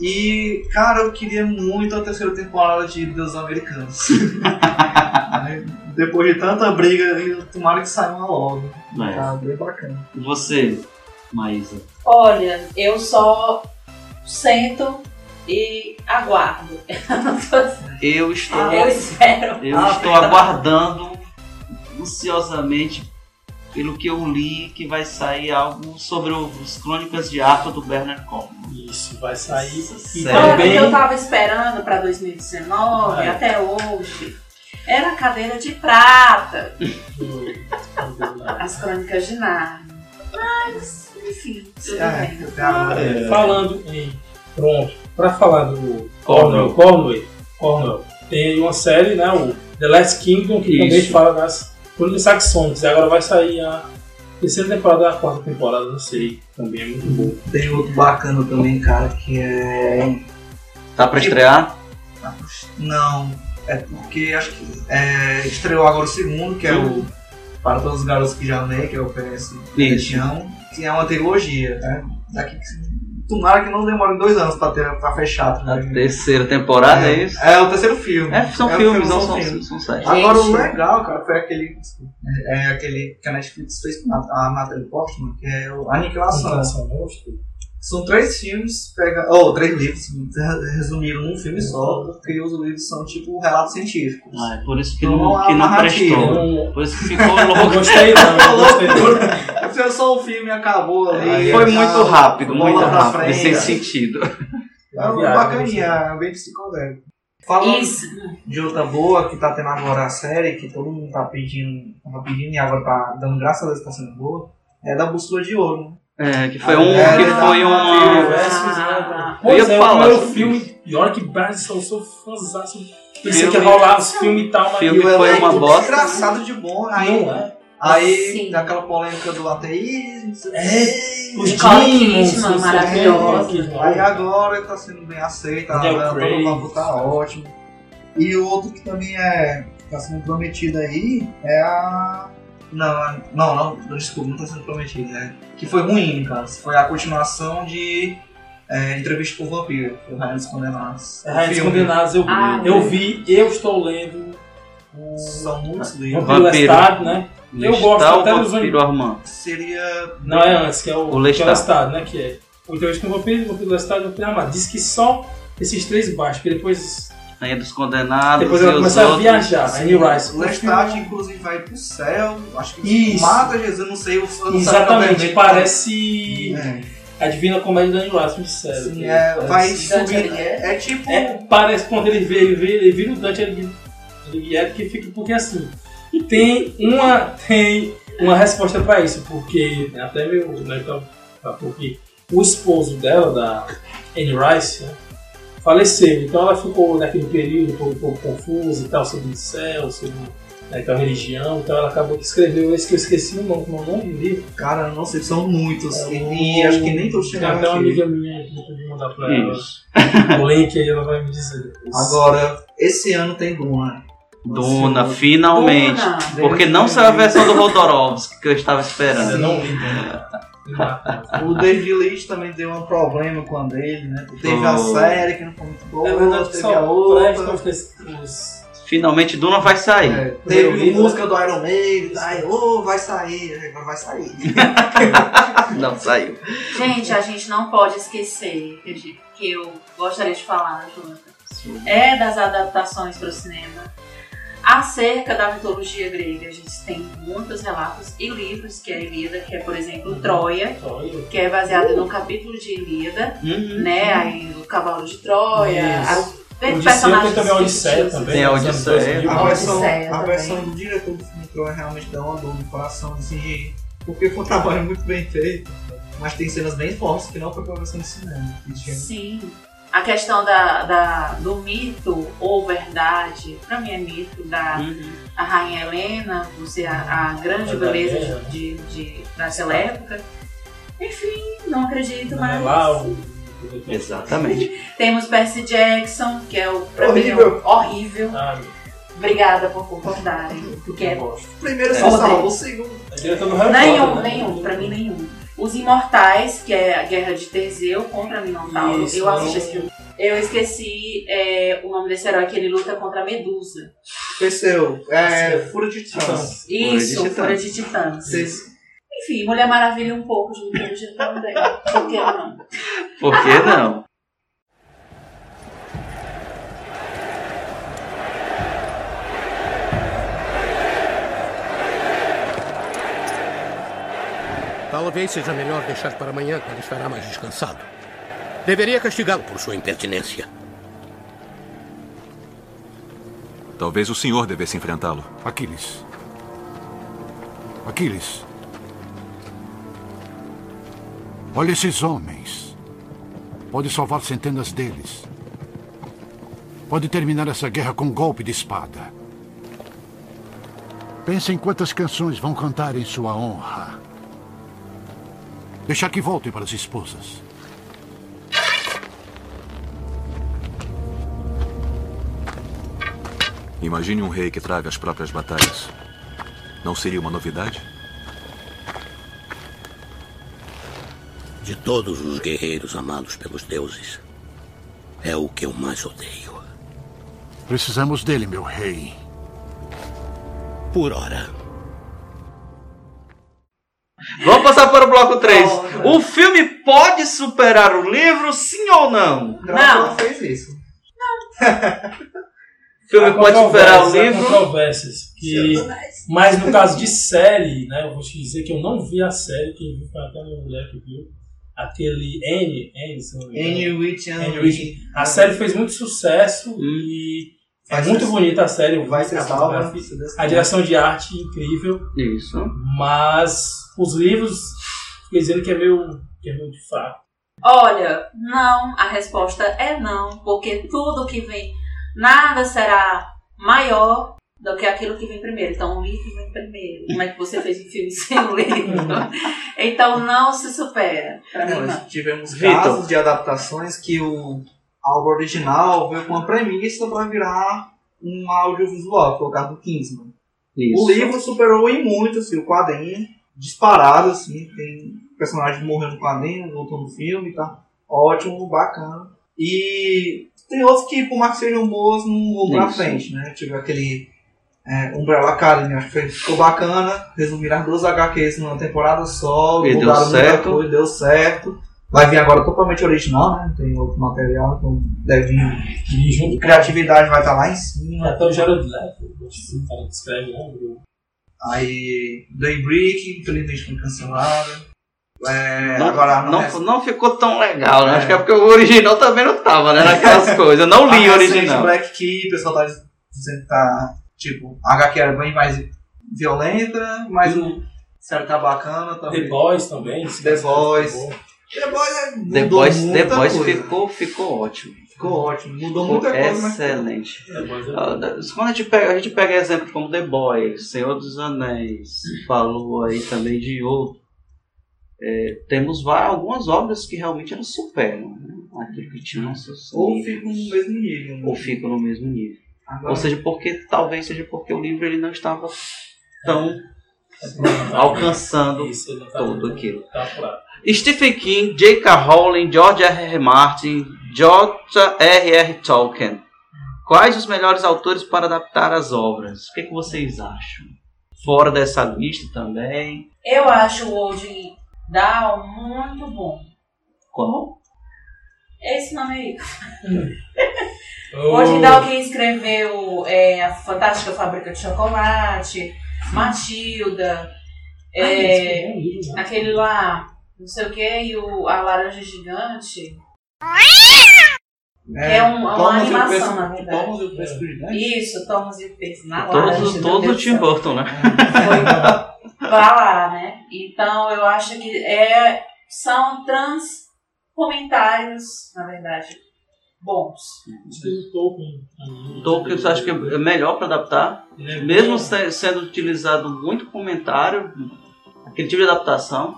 E, cara, eu queria muito a terceira temporada de Deus Americanos. Depois de tanta briga, tomara que saia uma logo. É. Tá bem bacana. E você, Maísa? Olha, eu só sento e aguardo. Eu estou, eu espero. eu Ah, estou aguardando ansiosamente pelo que eu li que vai sair algo sobre os Crônicas de Arthur do Bernard Cornwell. Isso, vai sair. E Sério? Olha, o que também. eu tava esperando pra 2019, É. até hoje, era a cadeira de prata, as crônicas de Narnia. Mas, enfim, tudo É, bem. agora. É, falando em. Pronto, pra falar do Cornwell, Cornwell, Cornwell, tem uma série, né? O The Last Kingdom, que também Isso. fala das crônicas saxônicas. E agora vai sair a terceira temporada, a quarta temporada, não sei. Também é muito bom. Tem outro bacana também, cara, que é. Tá pra estrear? Não, é porque acho que é, estreou agora o segundo, que é o Para Todos os Garotos que Já Amei, que é o PS. Amo, que é uma trilogia, né? Daqui tomara que não demore dois anos pra, ter, pra fechar. Tá A terceira temporada, é, isso? É o terceiro filme. É, são É filmes, filme, não são são, filmes. são sete. Agora o legal, cara, foi aquele. É, é aquele que a Netflix fez com a, a Natalie Portman, que é o Aniquilação. Aniquilação. São três filmes, pega, ou três livros, re- resumiram num filme só, porque os livros são tipo relatos científicos. Ah, é por isso que Então, não, a que não narrativa. prestou. Por isso que ficou Não louco. gostei não, não gostei não. Fiz só o filme e acabou ali. Aí Foi tá, muito rápido, bola muito rápido, e sem frente. sentido. É bacaninha, é bem psicodélico. Falando Isso. de outra boa que tá tendo agora a série, que todo mundo tá pedindo, tava pedindo e agora tá dando graças a Deus que tá sendo boa, é da Bússola de Ouro. Né? É, que foi Ah, um é, que é, foi é, uma. Ah, Eu ia é, o falar sobre filme, e olha que base, eu sou fãzaço. Pensei que ia rolar os filmes e tal, mas Filme E o foi uma bosta. Engraçado de bom. Aí, não é. aí Sim. daquela polêmica do ateísmo. o É. Os o quê, maravilhosa. Kidman. Aí agora tá sendo bem aceita, a Daniel a- mundo tá ótimo. E o outro que também é tá sendo prometido aí é a. Não, não, não, desculpa, não tá sendo prometido, é. Que foi ruim, cara. Foi a continuação de é, Entrevista com o Vampiro, o Rainha dos Condenados. É, Rainha dos. Condenados, eu, Ah, eu é. vi, eu estou lendo o São muitos livros. Vampiro Vampiro. Lestat, né? Eu gosto até dos Vampiro Armand? Seria. Não, é antes, que é o, O é o Lestat. Lestat, né? Que é o Entrevista com o Vampiro, o Vampiro Lestat e o Vampiro Armado. Diz que só esses três baixos, que depois, Rainha dos Condenados depois e ela começa a viajar. A Anne Rice. O Lestat, inclusive, vai pro céu. Acho que Isso. mata Jesus, não sei. Eu não Exatamente, parece É. a Divina Comédia da Anne Rice, muito sério. Sim, é, vai subir. É, é tipo. É, parece quando ele vê, ele vê, ele vira o Dante Alighieri, Alighieri, que fica porque assim. E tem uma, tem uma resposta pra isso, porque até meu, né, porque o esposo dela, da Anne Rice, né, faleceu. Então ela ficou naquele período um pouco, um pouco confusa e tal, sobre o céu, sobre né, então, a religião. Então ela acabou que escreveu esse que eu esqueci o nome, como é o nome do livro. Cara, não sei, são muitos. É e, e acho que nem todos Tem chegaram até uma amiga minha que eu podia mandar pra ela o link aí, ela vai me dizer depois. Agora, esse ano tem Duna. Duna, finalmente. Duna. Porque não saiu a versão do Rodorovsky que eu estava esperando. Eu não li, né? O David Leitch também deu um problema com a dele, né? Teve a Oh. série que não foi muito boa, É verdade, teve só a outra. os- os- Finalmente Duna vai sair. É, Eu teve música do Iron Maiden, aí, ô, vai sair, agora vai sair. Não saiu. Gente, a gente não pode esquecer a que eu gostaria de falar, Jonathan, é das adaptações para o cinema. Acerca da mitologia grega, a gente tem muitos relatos e livros, que é a Ilíada, que é, por exemplo, Troia, que é baseado no capítulo de Ilíada, Uhum. né? Aí o cavalo de Troia, tem personagens tem também a Odisseia também. Tem a anos Odisseia. 2000. A versão, a do diretor do filme Troia realmente dá uma dor no coração, assim, porque foi um trabalho muito bem feito, mas tem cenas bem fortes que não foi pra versão de cinema. que tinha- Sim. A questão da, da- do mito ou verdade, pra mim é mito, da Uhum. a Rainha Helena, você a, a grande beleza guerra. de, de, daquela época. Enfim, não acredito, Não é mas. lá o- Exatamente. Temos Percy Jackson, que é o é Horrível. horrível. Ah, Obrigada por concordarem. Porque eu é gosto. Primeiro se É. salva, o segundo. É Nenhum, né? nenhum, pra mim nenhum. Os Imortais, que é a Guerra de Teseu contra Minotauro. Isso, eu assisti esse filme. Eu esqueci é, o nome desse herói que ele luta contra a Medusa. Perseu, é, Fúria de Titãs. Isso, Titãs. Fúria de Titãs. Enfim, Mulher Maravilha um pouco de mitologia também. Por que não? Por que não? Talvez seja melhor deixar para amanhã, quando estará mais descansado. Deveria castigá-lo por sua impertinência. Talvez o senhor devesse enfrentá-lo. Aquiles. Aquiles. Olha esses homens. Pode salvar centenas deles. Pode terminar essa guerra com um golpe de espada. Pense em quantas canções vão cantar em sua honra. Deixar que voltem para as esposas. Imagine um rei que trave as próprias batalhas. Não seria uma novidade? De todos os guerreiros amados pelos deuses, é o que eu mais odeio. Precisamos dele, meu rei. Por hora. Vamos passar para o bloco 3. O filme pode superar o livro, sim ou não? Drácula fez isso. O filme pode superar o livro. controvérsias, que, mas no caso de série, né, eu vou te dizer que eu não vi a série, quem viu foi até uma mulher que viu. Aquele N, N, se não me engano. Anne Witch and Anne Witch. A série fez muito sucesso e é muito bonita a série. vai ser a salva, A direção de arte incrível, Isso. mas os livros, fiquei dizendo que é meio, que é meio de fraco. Olha, não, a resposta é não, porque tudo que vem, nada será maior do que aquilo que vem primeiro. Então o livro vem primeiro. Como é que você fez um filme sem o livro? Então não se supera. Nós tivemos Vitor. casos de adaptações que o álbum original veio com uma premissa para virar um audiovisual, que foi o caso do Kingsman. Isso. O livro superou em muito assim, o quadrinho, disparado, assim, tem personagem morrendo no quadrinho, voltou no filme, tá ótimo, bacana. E tem outros que, por mais que sejam boas, não vão pra frente, né? Tive aquele é, Umbrella Academy, acho que ficou bacana, resumiram as duas HQs numa temporada só, E deu certo. coisa, deu certo. Vai vir agora totalmente original, né? Não tem outro material, então deve vir. Junto Criatividade vai estar lá em cima. até o Jared Leto, o cara que escreve, né? Aí, Daybreak, infelizmente foi cancelada. É, Não, agora, não, resta- não ficou tão legal, né? É. Acho que é porque o original também não tava, né? Naquelas coisas. Eu não li o original. Black Key, o pessoal tá dizendo que tá, tipo, a HQ era bem mais violenta, mas o série tá bacana também. The Boys também. The Boys. The Boys é, The Boys coisa. ficou, ficou ótimo. Ficou ótimo, mudou Ficou muita coisa, mas excelente. É Ah, da- Quando a gente, pega, a gente pega exemplo como The Boys, Senhor dos Anéis, falou aí também de outro. é, temos várias, algumas obras que realmente elas superam né? aquilo que tinha sucesso. ou ficam no mesmo nível. né? ou ficam no mesmo nível. Agora, Ou seja, porque talvez seja porque o livro ele não estava tão É, alcançando Isso, tá tudo aquilo. Tá. Stephen King, J.K. Rowling, George R. R. Martin, George R. R. Tolkien. Quais os melhores autores para adaptar as obras? O que, que vocês acham? Fora dessa lista também. Eu acho o Old Down muito bom. Qual? Esse nome aí. O- Hoje Down quem escreveu é, a Fantástica Fábrica de Chocolate, Matilda, Ah, é, é né? aquele lá, não sei o que, e o, a Laranja Gigante. é, é um- uma e o animação, na verdade. Thomas e o. Isso, Thomas e o Peixe na Todos, todos o Tim céu. Burton, né? Foi pra lá, né? Então eu acho que é, são trans comentários, na verdade, bons. Acho que o Tolkien. Tolkien, você acha que é melhor para adaptar? É Mesmo sendo utilizado muito comentário, aquele tipo de adaptação.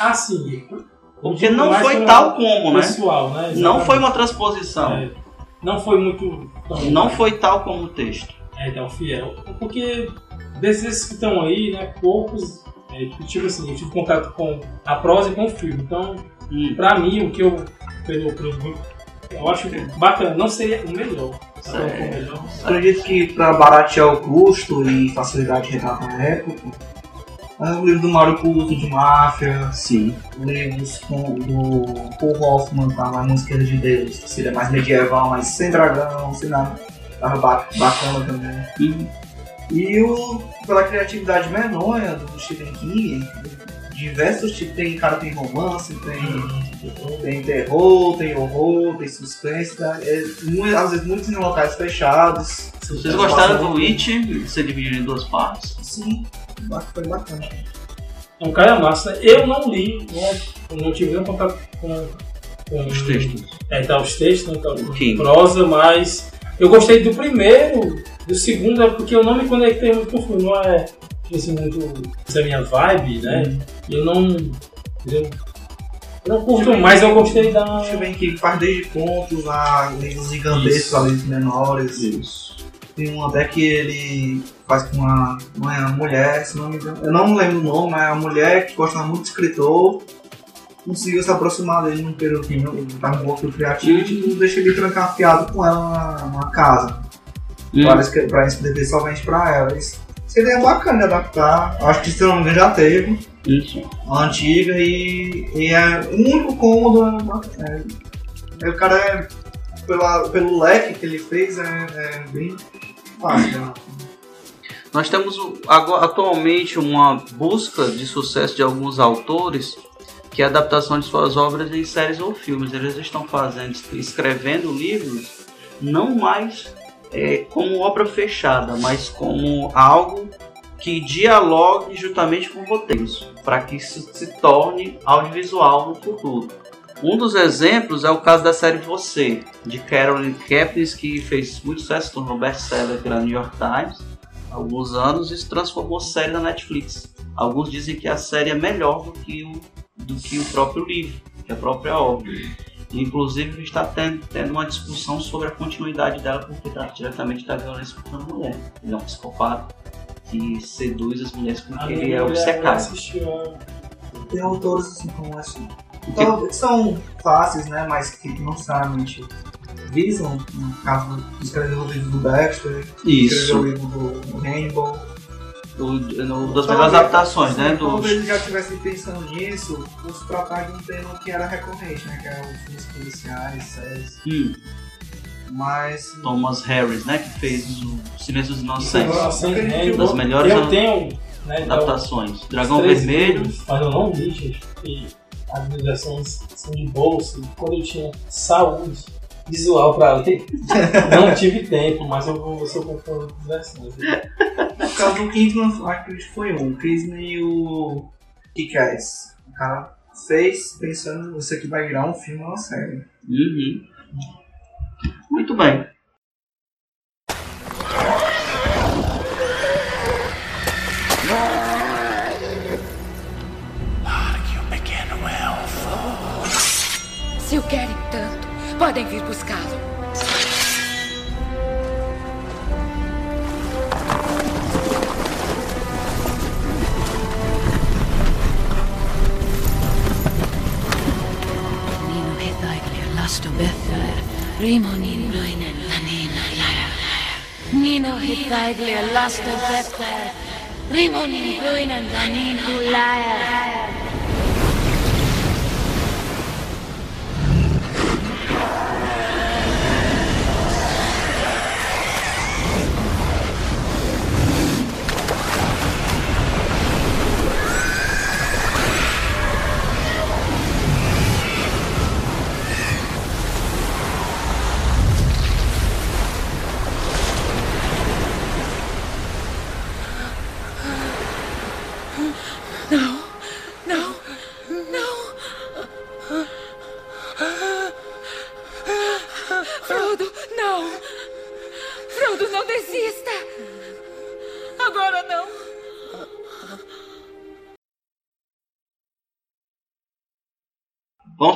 Ah, sim. Porque não foi tal como, né? Pessoal, né? Não foi uma transposição. É, não foi muito. tão- Não foi tal como o texto. É, tão fiel. Porque desses que estão aí, né, poucos. É, tipo assim, eu tive contato com a prosa e com o filme. Então, Hum. pra mim, o que eu. Pelo, pelo, eu acho bacana. Não seria o melhor. Bom, Certo. o melhor. Acredito que para baratear o custo e facilidade de retrato na época, é o livro do Mário Puzo de Máfia, Sim. livros com, do Paul Hoffman, tá na música de Deus, que seria mais medieval, mas sem dragão, sem nada. Tava ba- bacana também. Hum. E o, pela criatividade medonha do Stephen King, diversos tipos, tem cara tem romance, tem, tem terror, tem horror, tem suspense, tá? É, mu- às vezes muitos em locais fechados. Vocês gostaram do It ser dividido em duas partes? Sim, foi bacana. É um cara massa. né? Eu não li, né, eu não tive nenhum contato com, com Os textos. É, tá, os textos, né, tá, King. prosa, mas eu gostei do primeiro, do segundo é porque eu não me conectei muito com o filme, não é assim, muito essa é a minha vibe, né? E eu não. Eu não curto, mas eu gostei da. Stephen King faz desde contos a livros gigantescos, a livros menores. Isso. Tem um até que ele faz com uma, uma mulher, se não me engano. Eu não lembro o nome, mas é uma mulher que gosta muito de escritor. consiga se aproximar dele num período que tá um pouco criativo e tipo, deixa ele trancafiado com ela numa, casa. Hum. Para, escrever somente pra ela. Isso seria bacana de adaptar. Acho que se não me engano já teve. Isso. A antiga e, e é o único cômodo. É, é, o cara é. Pela, pelo leque que ele fez é, é bem fácil. né? Nós temos atualmente uma busca de sucesso de alguns autores que é a adaptação de suas obras em séries ou filmes. Eles estão fazendo, escrevendo livros não mais é, como obra fechada, mas como algo que dialogue juntamente com roteiros, para que isso se torne audiovisual no futuro. Um dos exemplos é o caso da série Você, de Carolyn Kepnes, que fez muito sucesso, tornou best-seller pela New York Times há alguns anos e se transformou série na Netflix. Alguns dizem que a série é melhor do que o, do que o próprio livro, que a própria obra. Inclusive está tendo, tendo uma discussão sobre a continuidade dela, porque trata diretamente da violência contra a mulher. Ele é um psicopata que seduz as mulheres com A que minha ele é obcecado. Tem autores assim como assim. Então, que são fáceis, né? Mas que não necessariamente visam, no caso de escrever o livro do Dexter, Isso. escrever o livro do, Rainbow. Do, no- das Talvez- melhores adaptações, né? Do, Talvez eles já estivessem pensando nisso, por se tratar de um tema que era recorrente, né? Que era os filmes policiais, séries. Hum, Mas. Thomas Harris, né? Que fez o Silêncio dos Inocentes. Hein, né? Das melhores Eu tenho, né, então, adaptações. Dragão os Vermelho. livros, Mas eu não li, gente, porque as minhas versões são de bolsa. E quando eu tinha saúde visual pra ler, não tive tempo, mas eu vou ver se eu compro as versões. No caso do Kingsman, acho que foi um. O Kingsman e o Kick-Ass. O cara fez pensando isso aqui vai virar um filme ou uma série. Uhum. Muito bem. Se o querem tanto, podem vir buscá-lo. Nino Hithaglia, Lasto Bethar, Rimonin Bruinen, Lanina Lara. Nino Hithaglia, Lasto Bethar, Rimonin Bruinen, Lanina Lara.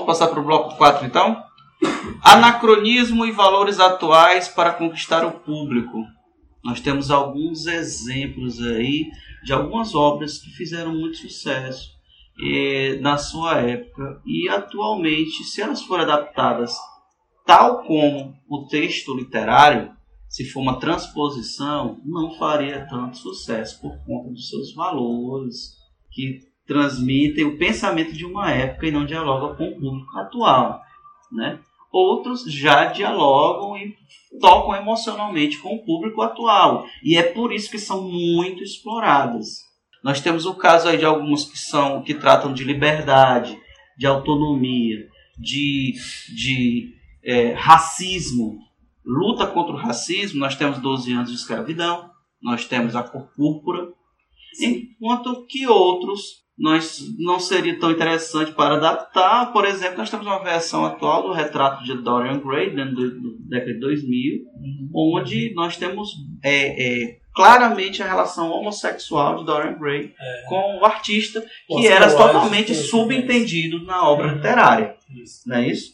Passar para o bloco 4 então? Anacronismo e valores atuais para conquistar o público. Nós temos alguns exemplos aí de algumas obras que fizeram muito sucesso eh, na sua época e atualmente, se elas forem adaptadas tal como o texto literário, se for uma transposição, não faria tanto sucesso por conta dos seus valores que transmitem o pensamento de uma época e não dialogam com o público atual, né? Outros já dialogam e tocam emocionalmente com o público atual e é por isso que são muito exploradas. Nós temos o caso aí de alguns que são que tratam de liberdade, de autonomia, de, de é, racismo, luta contra o racismo. Nós temos 12 anos de escravidão, nós temos a cor púrpura, enquanto que outros nós não seria tão interessante para adaptar. Por exemplo, nós temos uma versão atual do retrato de Dorian Gray, dentro do, do década de 2000, onde nós temos é, é, claramente a relação homossexual de Dorian Gray com o artista, que Oscar era Wilde totalmente subentendido na obra literária. Não é isso?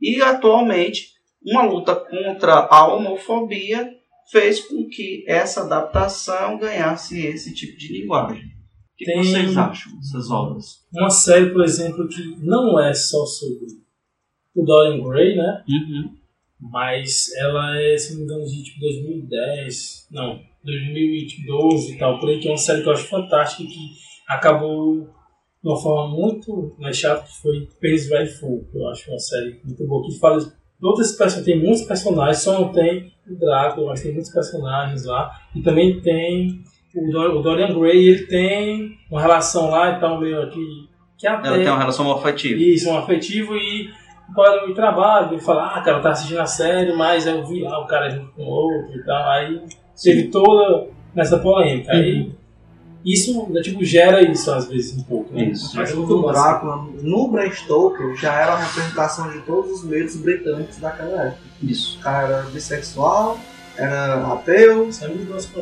E atualmente, uma luta contra a homofobia fez com que essa adaptação ganhasse esse tipo de linguagem. Que Tem- vocês acham dessas obras? Uma série, por exemplo, que não é só sobre o Dorian Gray, né? Uhum. Mas ela é, se não me engano, de tipo 2010, não, 2012 e tal, por aí, que é uma série que eu acho fantástica e que acabou de uma forma muito mais chata, que foi Paris Very Full, que eu acho uma série muito boa, que fala de todos esses personagens, tem muitos personagens, só não tem o Drácula, mas tem muitos personagens lá, e também tem o, Dor- o Dorian Gray, ele tem uma relação lá e tal, meio aqui, que até... Ela tem uma relação afetiva. Isso, um afetivo e o colega de trabalho, ele fala, ah, cara, tava assistindo a série, mas eu vi lá o cara junto com o outro e tal. Aí teve toda nessa polêmica. Aí isso, né, tipo, gera isso às vezes um pouco. Né? Isso. Mas o. Drácula, no Bram Stoker, já era a representação de todos os medos britânicos daquela época. Isso. O cara era bissexual, era ateu,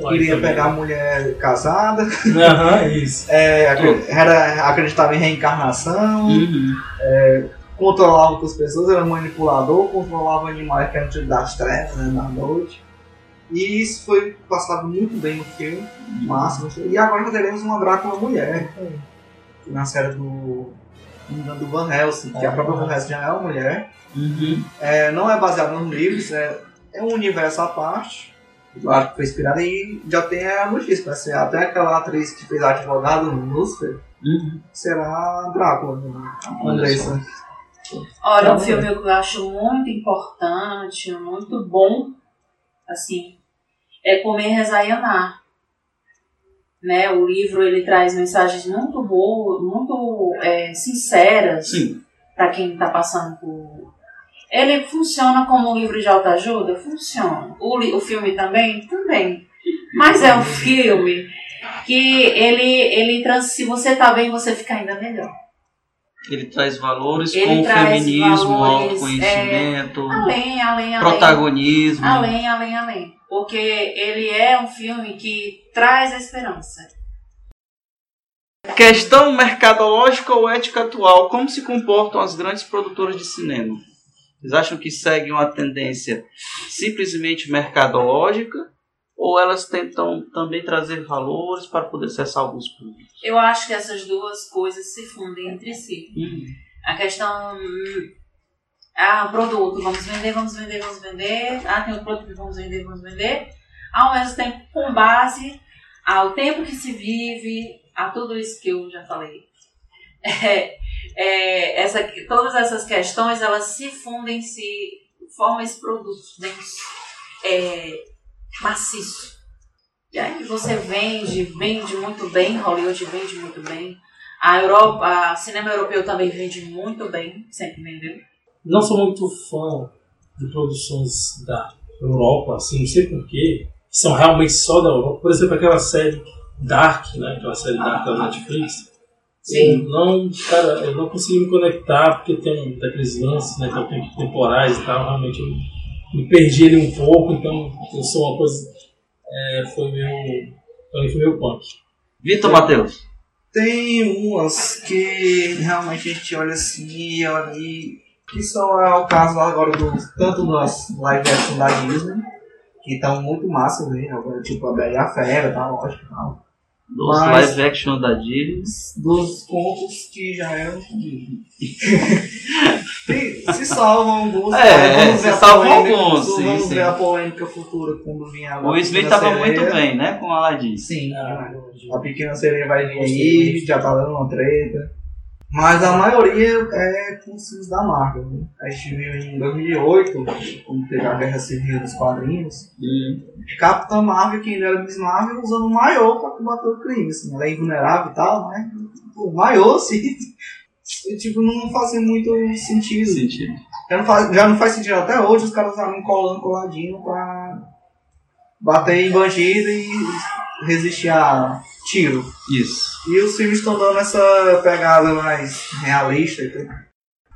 queria pegar a mulher casada, Aham, isso. é, era, acreditava em reencarnação, Uhum. é, controlava outras pessoas, era manipulador, controlava animais que eram tipo das trevas, né, na noite. E isso foi passado muito bem no filme, massa. E agora teremos uma Drácula mulher, na série do, do Van Helsing, que a própria Van Helsing já é uma mulher. É, não é baseado nos livros, é, é um universo à parte. Claro que foi inspirado e já tem a notícia, vai ser até aquela atriz que fez advogado no Lucifer, será a Drácula, né? a Andressa. Olha, Tá um bom. filme que eu acho muito importante, muito bom, assim, é Comer, Rezar e Amar. Né? O livro ele traz mensagens muito boas, muito é, sinceras para quem está passando por. Ele funciona como um livro de autoajuda? Funciona. O, o filme também? Também. Mas é um filme que ele, ele se você tá bem, você fica ainda melhor. Ele traz valores Ele como o traz feminismo, valores, autoconhecimento, Além, além, além. protagonismo. Além, além, além. Porque ele é um filme que traz a esperança. Questão mercadológica ou ética atual. Como se comportam as grandes produtoras de cinema? Vocês acham que seguem uma tendência simplesmente mercadológica? Ou elas tentam também trazer valores para poder acessar alguns públicos? Eu acho que essas duas coisas se fundem entre si. A questão. hum, Ah, produto, vamos vender, vamos vender, vamos vender. Ah, tem outro produto, vamos vender, vamos vender. Ao mesmo tempo, com base ao tempo que se vive, a tudo isso que eu já falei. É, é, essa, todas essas questões, elas se fundem, se formam esse produto denso, é, maciço. E aí você vende, vende muito bem, Hollywood vende muito bem. A Europa, a cinema europeu também vende muito bem, sempre vendeu. Não sou muito fã de produções da Europa, assim, não sei porquê, que são realmente só da Europa. Por exemplo, aquela série Dark, né? Aquela série Dark da Netflix. Sim. Eu não, cara, eu não consegui me conectar porque tem daqueles lances, né? Que eu tenho temporais e tal. Realmente eu me perdi ali um pouco, então eu sou uma coisa. É, foi meu. Foi meu punk. Vitor Matheus. Tem umas que realmente a gente olha assim e olha e que são é o caso agora do tanto das live action da Disney, que estão muito massa, né? Agora, tipo a Bela e a Fera, tá lógico, tal. Dos Mas- live action da Disney. dos contos que já eram se, se salvam alguns. É, né? Vamos se ver a salvam alguns, Vamos sim, ver sim. a polêmica futura quando vier agora. O a Smith estava muito bem, né? Com Aladdin. Sim, a pequena sereia vai vir aí, já tá dando uma treta. Mas a maioria é com os filmes da Marvel. Né? A gente viu em 2008, quando teve a Guerra Civil dos quadrinhos, Capitã Marvel, que ainda era Miss Marvel, usando um maiô pra combater o crime. Assim, ela é invulnerável e tal, né? O maiô, assim, tipo, não fazia muito sentido. Já, não faz, já não faz sentido até hoje os caras estavam colando coladinho pra bater em bandido e resistir a tiro. Isso. E os filmes estão dando essa pegada mais realista.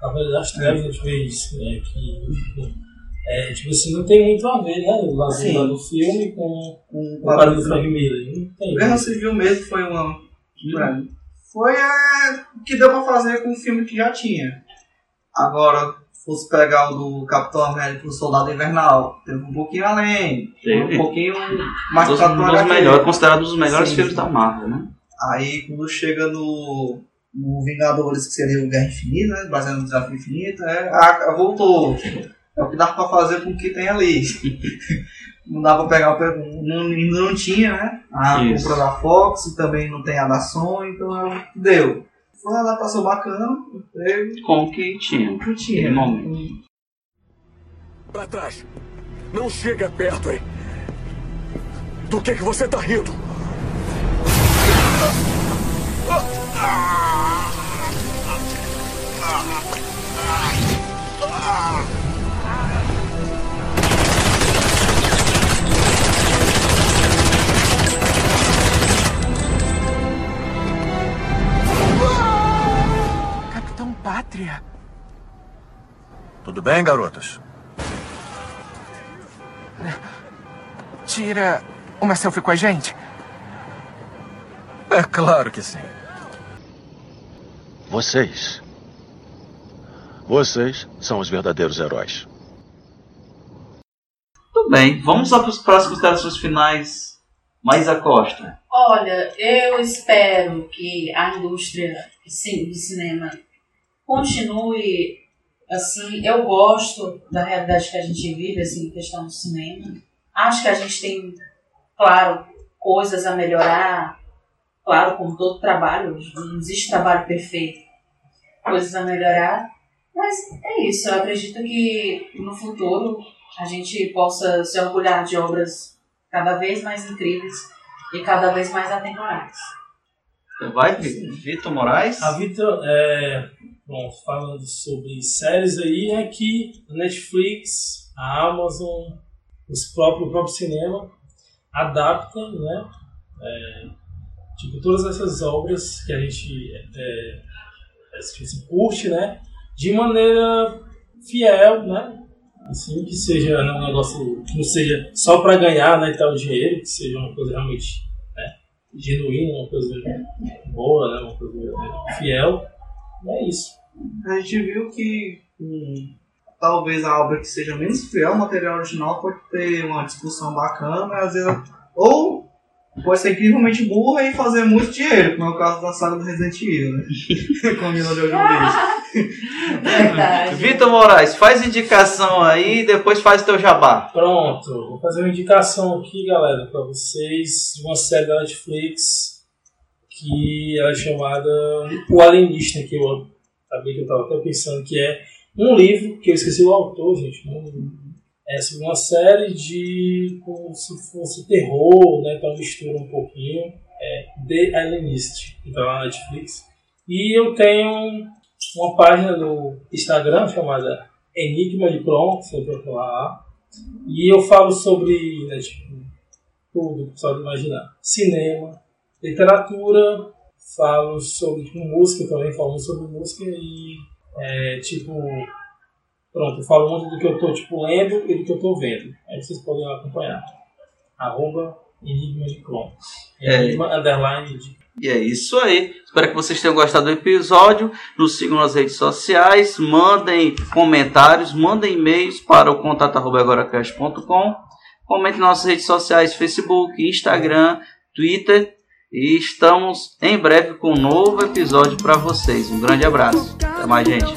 Na verdade, as trevas a gente vê isso, né? Que, é, tipo assim, não tem muito a ver, né? O do filme com, com o quadrinho do Frank Miller. Não tem. Guerra Civil mesmo foi uma. é, Foi é, o que deu pra fazer com o filme que já tinha. Agora, fosse pegar o do Capitão América o Soldado Invernal, teve um pouquinho além. Teve. Um pouquinho mais dos, pra dos melhores, considerado um dos melhores Sim, filmes da Marvel, né? Aí quando chega no, no Vingadores, que seria o Guerra Infinita, né? Baseado no Desafio Infinito, é, a, a- voltou. É o que dá pra fazer com o que tem ali. não dá pra pegar o. pe- Não, ainda não tinha, né? A Isso. compra da Fox também não tem a da Sony, então deu. Foi uma adaptação bacana, teve. Com o que tinha. Com o que tinha. No momento. Pra trás. Não chega perto, hein? Do que que você tá rindo? Capitão Pátria. Tudo bem, garotas? Tira uma selfie com a gente? É claro que sim. Vocês. Vocês são os verdadeiros heróis. Tudo bem, vamos para as próximas considerações finais. Mais a Costa. Olha, eu espero que a indústria sim, de cinema continue assim. Eu gosto da realidade que a gente vive, assim, em questão do cinema. Acho que a gente tem, claro, coisas a melhorar. Claro, como todo trabalho, não existe trabalho perfeito. Coisas a melhorar. Mas é isso, eu acredito que no futuro a gente possa se orgulhar de obras cada vez mais incríveis e cada vez mais atemporais. Vai, Vi- Vitor Moraes? A Vitor, é, bom, falando sobre séries aí, é que a Netflix, a Amazon, os próprios, o próprio cinema adaptam, né? é, tipo, todas essas obras que a gente é, é, curte, né? De maneira fiel, né? Assim, que seja né, um negócio que não seja só para ganhar, né, e tal dinheiro, que seja uma coisa realmente né, genuína, uma coisa boa, né, uma coisa fiel. E é isso. A gente viu que hum, talvez a obra que seja menos fiel ao material original pode ter uma discussão bacana, às vezes, ou pode ser incrivelmente burra e fazer muito dinheiro, como é o caso da saga do Resident Evil, né? Com a Mila Jovovich. Verdade. Vitor Moraes, faz indicação aí e depois faz teu jabá. Pronto, vou fazer uma indicação aqui, galera, para vocês de uma série da Netflix que ela é chamada O Alienista, que eu sabia que eu estava até pensando que é um livro, que eu esqueci o autor, gente. não- É sobre uma série de. como se fosse terror, né? Então mistura um pouquinho. É The Alienist, que tá lá na Netflix. E eu tenho uma página no Instagram chamada Enigma de Clon, você procurar lá. E eu falo sobre né, tipo, tudo que você pode imaginar. Cinema, literatura, falo sobre tipo, música também, falo sobre música e é, tipo. Pronto, eu falo muito do que eu tô tipo, lendo e do que eu tô vendo. Aí vocês podem acompanhar. Arroba Enigma de Clon. É. Enigma underline de E é isso aí. Espero que vocês tenham gostado do episódio. Nos sigam nas redes sociais. Mandem comentários, mandem e-mails para o contato.agoracast.com. Comentem nas nossas redes sociais: Facebook, Instagram, Twitter. E estamos em breve com um novo episódio para vocês. Um grande abraço. Até mais, gente.